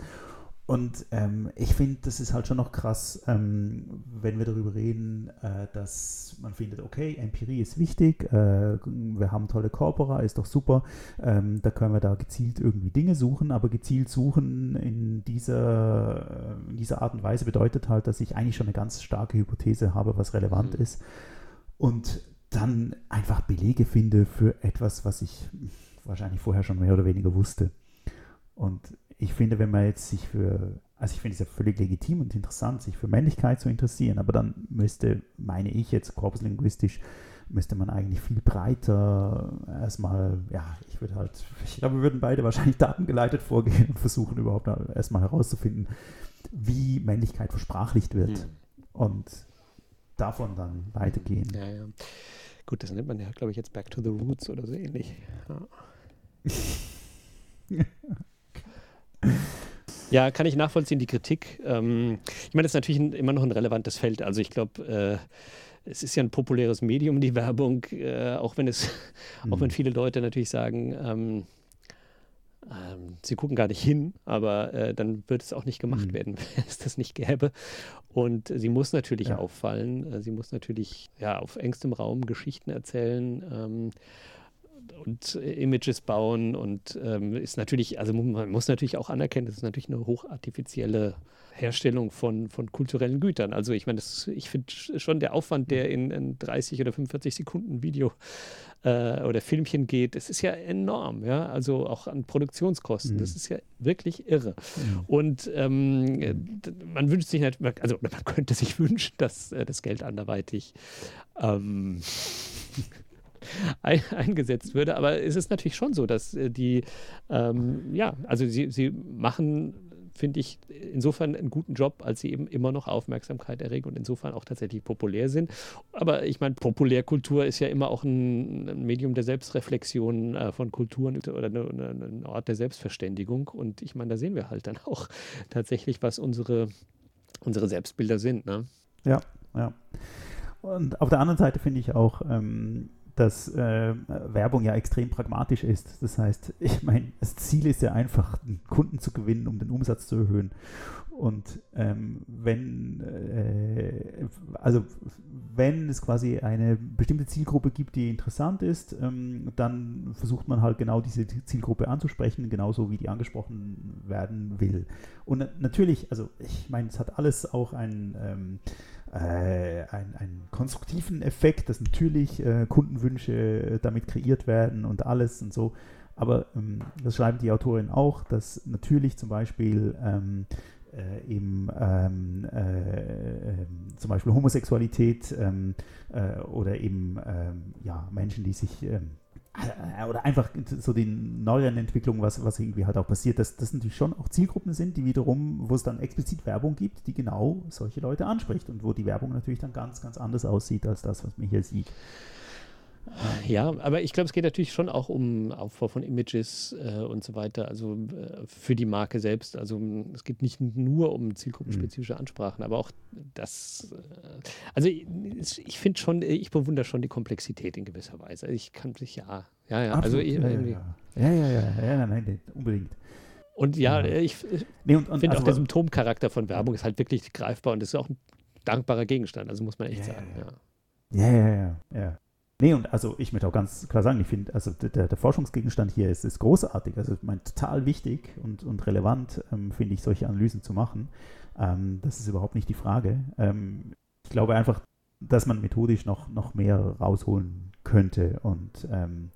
Und ähm, ich finde, das ist halt schon noch krass, ähm, wenn wir darüber reden, äh, dass man findet, okay, Empirie ist wichtig, äh, wir haben tolle Corpora, ist doch super, ähm, da können wir da gezielt irgendwie Dinge suchen, aber gezielt suchen in dieser, in dieser Art und Weise bedeutet halt, dass ich eigentlich schon eine ganz starke Hypothese habe, was relevant mhm. ist. Und dann einfach Belege finde für etwas, was ich wahrscheinlich vorher schon mehr oder weniger wusste. Und ich finde, wenn man jetzt sich für, also ich finde es ja völlig legitim und interessant, sich für Männlichkeit zu interessieren, aber dann müsste, meine ich jetzt korpuslinguistisch, müsste man eigentlich viel breiter erstmal, ja, ich würde halt, ich glaube, wir würden beide wahrscheinlich datengeleitet vorgehen und versuchen überhaupt erstmal herauszufinden, wie Männlichkeit versprachlicht wird hm. und davon dann weitergehen. Ja, ja. Gut, das nennt man ja, glaube ich, jetzt Back to the Roots oder so ähnlich. Ja. [LAUGHS] Ja, kann ich nachvollziehen, die Kritik. Ähm, ich meine, das ist natürlich ein, immer noch ein relevantes Feld. Also ich glaube, äh, es ist ja ein populäres Medium, die Werbung, äh, auch wenn es, mhm. [LAUGHS] auch wenn viele Leute natürlich sagen, ähm, ähm, sie gucken gar nicht hin, aber äh, dann wird es auch nicht gemacht mhm. werden, [LAUGHS] wenn es das nicht gäbe. Und sie muss natürlich ja. auffallen. Äh, sie muss natürlich ja auf engstem Raum Geschichten erzählen. Ähm, und Images bauen und ähm, ist natürlich, also man muss natürlich auch anerkennen, das ist natürlich eine hochartifizielle Herstellung von, von kulturellen Gütern. Also ich meine, ich finde schon der Aufwand, der in, in 30 oder 45 Sekunden Video äh, oder Filmchen geht, das ist ja enorm, ja, also auch an Produktionskosten, mhm. das ist ja wirklich irre. Mhm. Und ähm, man wünscht sich natürlich, also man könnte sich [LAUGHS] wünschen, dass äh, das Geld anderweitig ähm, [LAUGHS] ein, eingesetzt würde. Aber es ist natürlich schon so, dass äh, die, ähm, ja, also sie, sie machen finde ich insofern einen guten Job, als sie eben immer noch Aufmerksamkeit erregen und insofern auch tatsächlich populär sind. Aber ich meine, Populärkultur ist ja immer auch ein, Medium der Selbstreflexion äh, von Kulturen oder ein Ort der Selbstverständigung. Und ich meine, da sehen wir halt dann [LAUGHS] auch tatsächlich, was unsere, unsere Selbstbilder sind. Ne? Ja, ja. Und auf der anderen Seite finde ich auch, ähm, dass äh, Werbung ja extrem pragmatisch ist. Das heißt, [LAUGHS] ich meine, das Ziel ist ja einfach, einen Kunden zu gewinnen, um den Umsatz zu erhöhen. Und ähm, wenn, äh, also wenn es quasi eine bestimmte Zielgruppe gibt, die interessant ist, ähm, dann versucht man halt genau diese Zielgruppe anzusprechen, genauso wie die angesprochen werden will. Und natürlich, also ich meine, es hat alles auch ein ähm, äh, einen, einen, konstruktiven Effekt, dass natürlich äh, Kundenwünsche äh, damit kreiert werden und alles und so. Aber ähm, das schreiben die Autorin auch, dass natürlich zum Beispiel ähm, äh, eben ähm, äh, ähm, zum Beispiel Homosexualität ähm, äh, oder eben ähm, ja, Menschen, die sich äh, oder einfach so die neueren Entwicklungen, was, was irgendwie halt auch passiert, dass das natürlich schon auch Zielgruppen sind, die wiederum, wo es dann explizit Werbung gibt, die genau solche Leute anspricht und wo die Werbung natürlich dann ganz, ganz anders aussieht als das, was man hier sieht. Ja, aber ich glaube, es geht natürlich schon auch um Aufbau von Images äh, und so weiter, also äh, für die Marke selbst. Also es geht nicht nur um zielgruppenspezifische mhm. Ansprachen, aber auch das. Äh, also ich, ich finde schon, ich bewundere schon die Komplexität in gewisser Weise. Also ich kann sich ja, ja, ja. Also Absolut, also ich, ja, ja, ja, ja, ja, ja, nein, unbedingt. Und ja, ja. ich, ich nee, finde also, auch der Symptomcharakter von Werbung ist halt wirklich greifbar und das ist auch ein dankbarer Gegenstand, also muss man echt sagen. Ja, ja, ja, ja. Nee, und also ich möchte auch ganz klar sagen, ich finde, also der, der, Forschungsgegenstand hier ist, ist großartig. Also ich meine, total wichtig und, und relevant, ähm, finde ich, solche Analysen zu machen. Ähm, das ist überhaupt nicht die Frage. Ähm, ich glaube einfach, dass man methodisch noch, noch mehr rausholen könnte und ähm,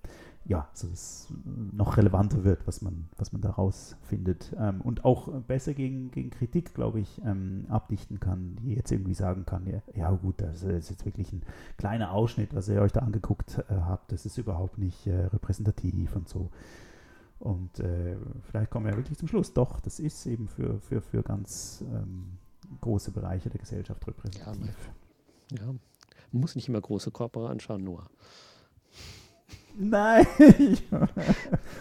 ja, so es noch relevanter wird, was man, was man daraus findet. Ähm, und auch besser gegen, gegen Kritik, glaube ich, ähm, abdichten kann, die jetzt irgendwie sagen kann, ja, ja gut, das ist jetzt wirklich ein kleiner Ausschnitt, was ihr euch da angeguckt äh, habt, das ist überhaupt nicht äh, repräsentativ und so. Und äh, vielleicht kommen wir wirklich zum Schluss, doch, das ist eben für, für, für ganz ähm, große Bereiche der Gesellschaft repräsentativ. Ja, man, ja. man muss nicht immer große Körper anschauen, nur. Nein. [LAUGHS]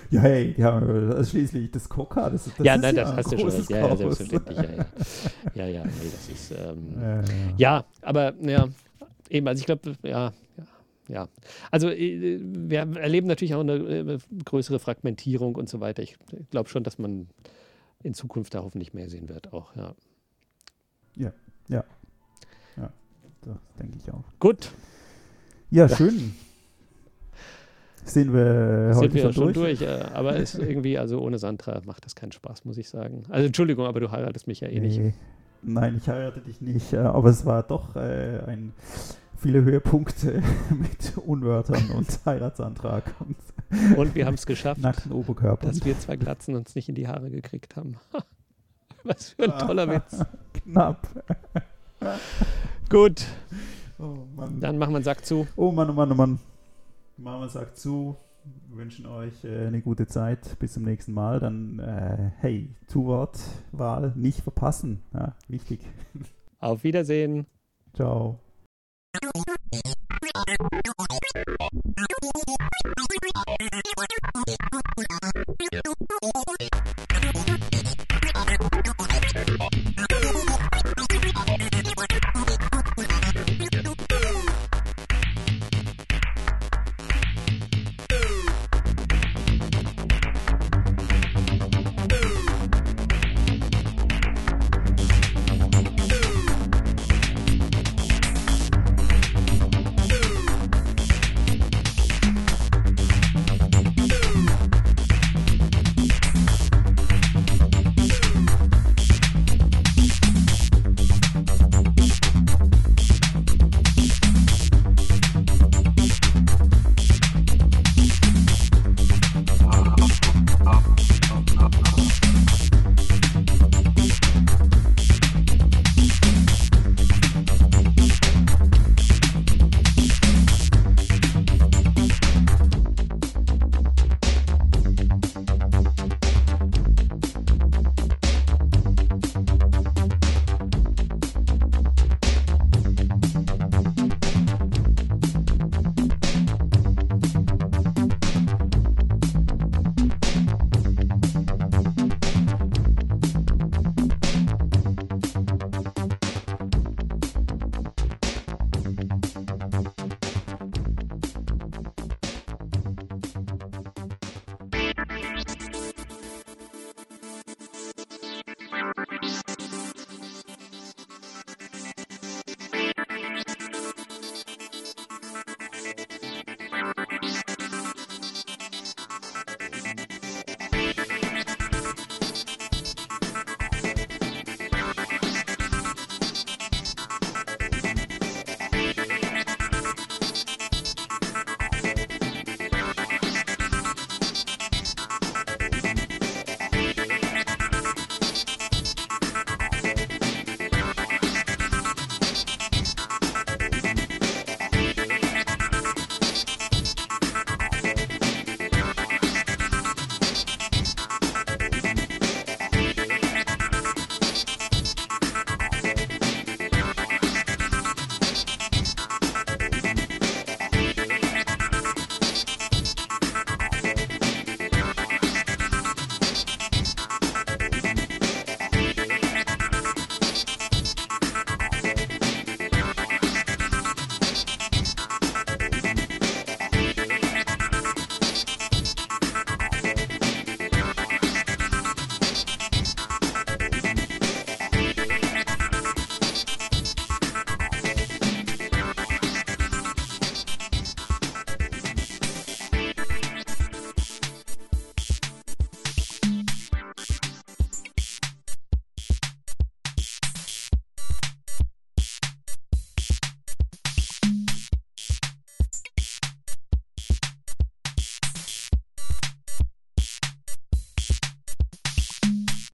ja, hey, haben also schließlich das Coca. Das, das ja, nein, das ja hast du schon. Ja, ja, selbstverständlich. Ja, ja. ja, ja, nee, das ist. Ähm, [LAUGHS] ja, ja. ja, aber ja, eben, also ich glaube, ja, ja, ja. Also äh, wir erleben natürlich auch eine äh, größere Fragmentierung und so weiter. Ich glaube schon, dass man in Zukunft da hoffentlich mehr sehen wird auch, ja. Ja, ja. Ja, das denke ich auch. Gut. Ja, schön. Sind wir heute Sind wir schon, schon durch? durch, äh, aber es ist [LAUGHS] irgendwie, also ohne Sandra macht das keinen Spaß, muss ich sagen. Also Entschuldigung, aber du heiratest mich ja eh nicht. Nee. Nein, ich heirate dich nicht, äh, aber es war doch äh, ein viele Höhepunkte [LAUGHS] mit Unwörtern und [LAUGHS] Heiratsantrag und, Und wir haben es geschafft, nackten Oberkörper. dass wir zwei Glatzen uns nicht in die Haare gekriegt haben. Was für ein toller Witz. Knapp. Gut, Oh dann machen wir einen Sack zu. Oh Mann, oh Mann, oh Mann. Mama sagt zu. Wir wünschen euch äh, eine gute Zeit. Bis zum nächsten Mal. Dann, äh, hey, Zuwortwahl nicht verpassen. Ja, wichtig. [LAUGHS] Auf Wiedersehen. Ciao. [LAUGHS]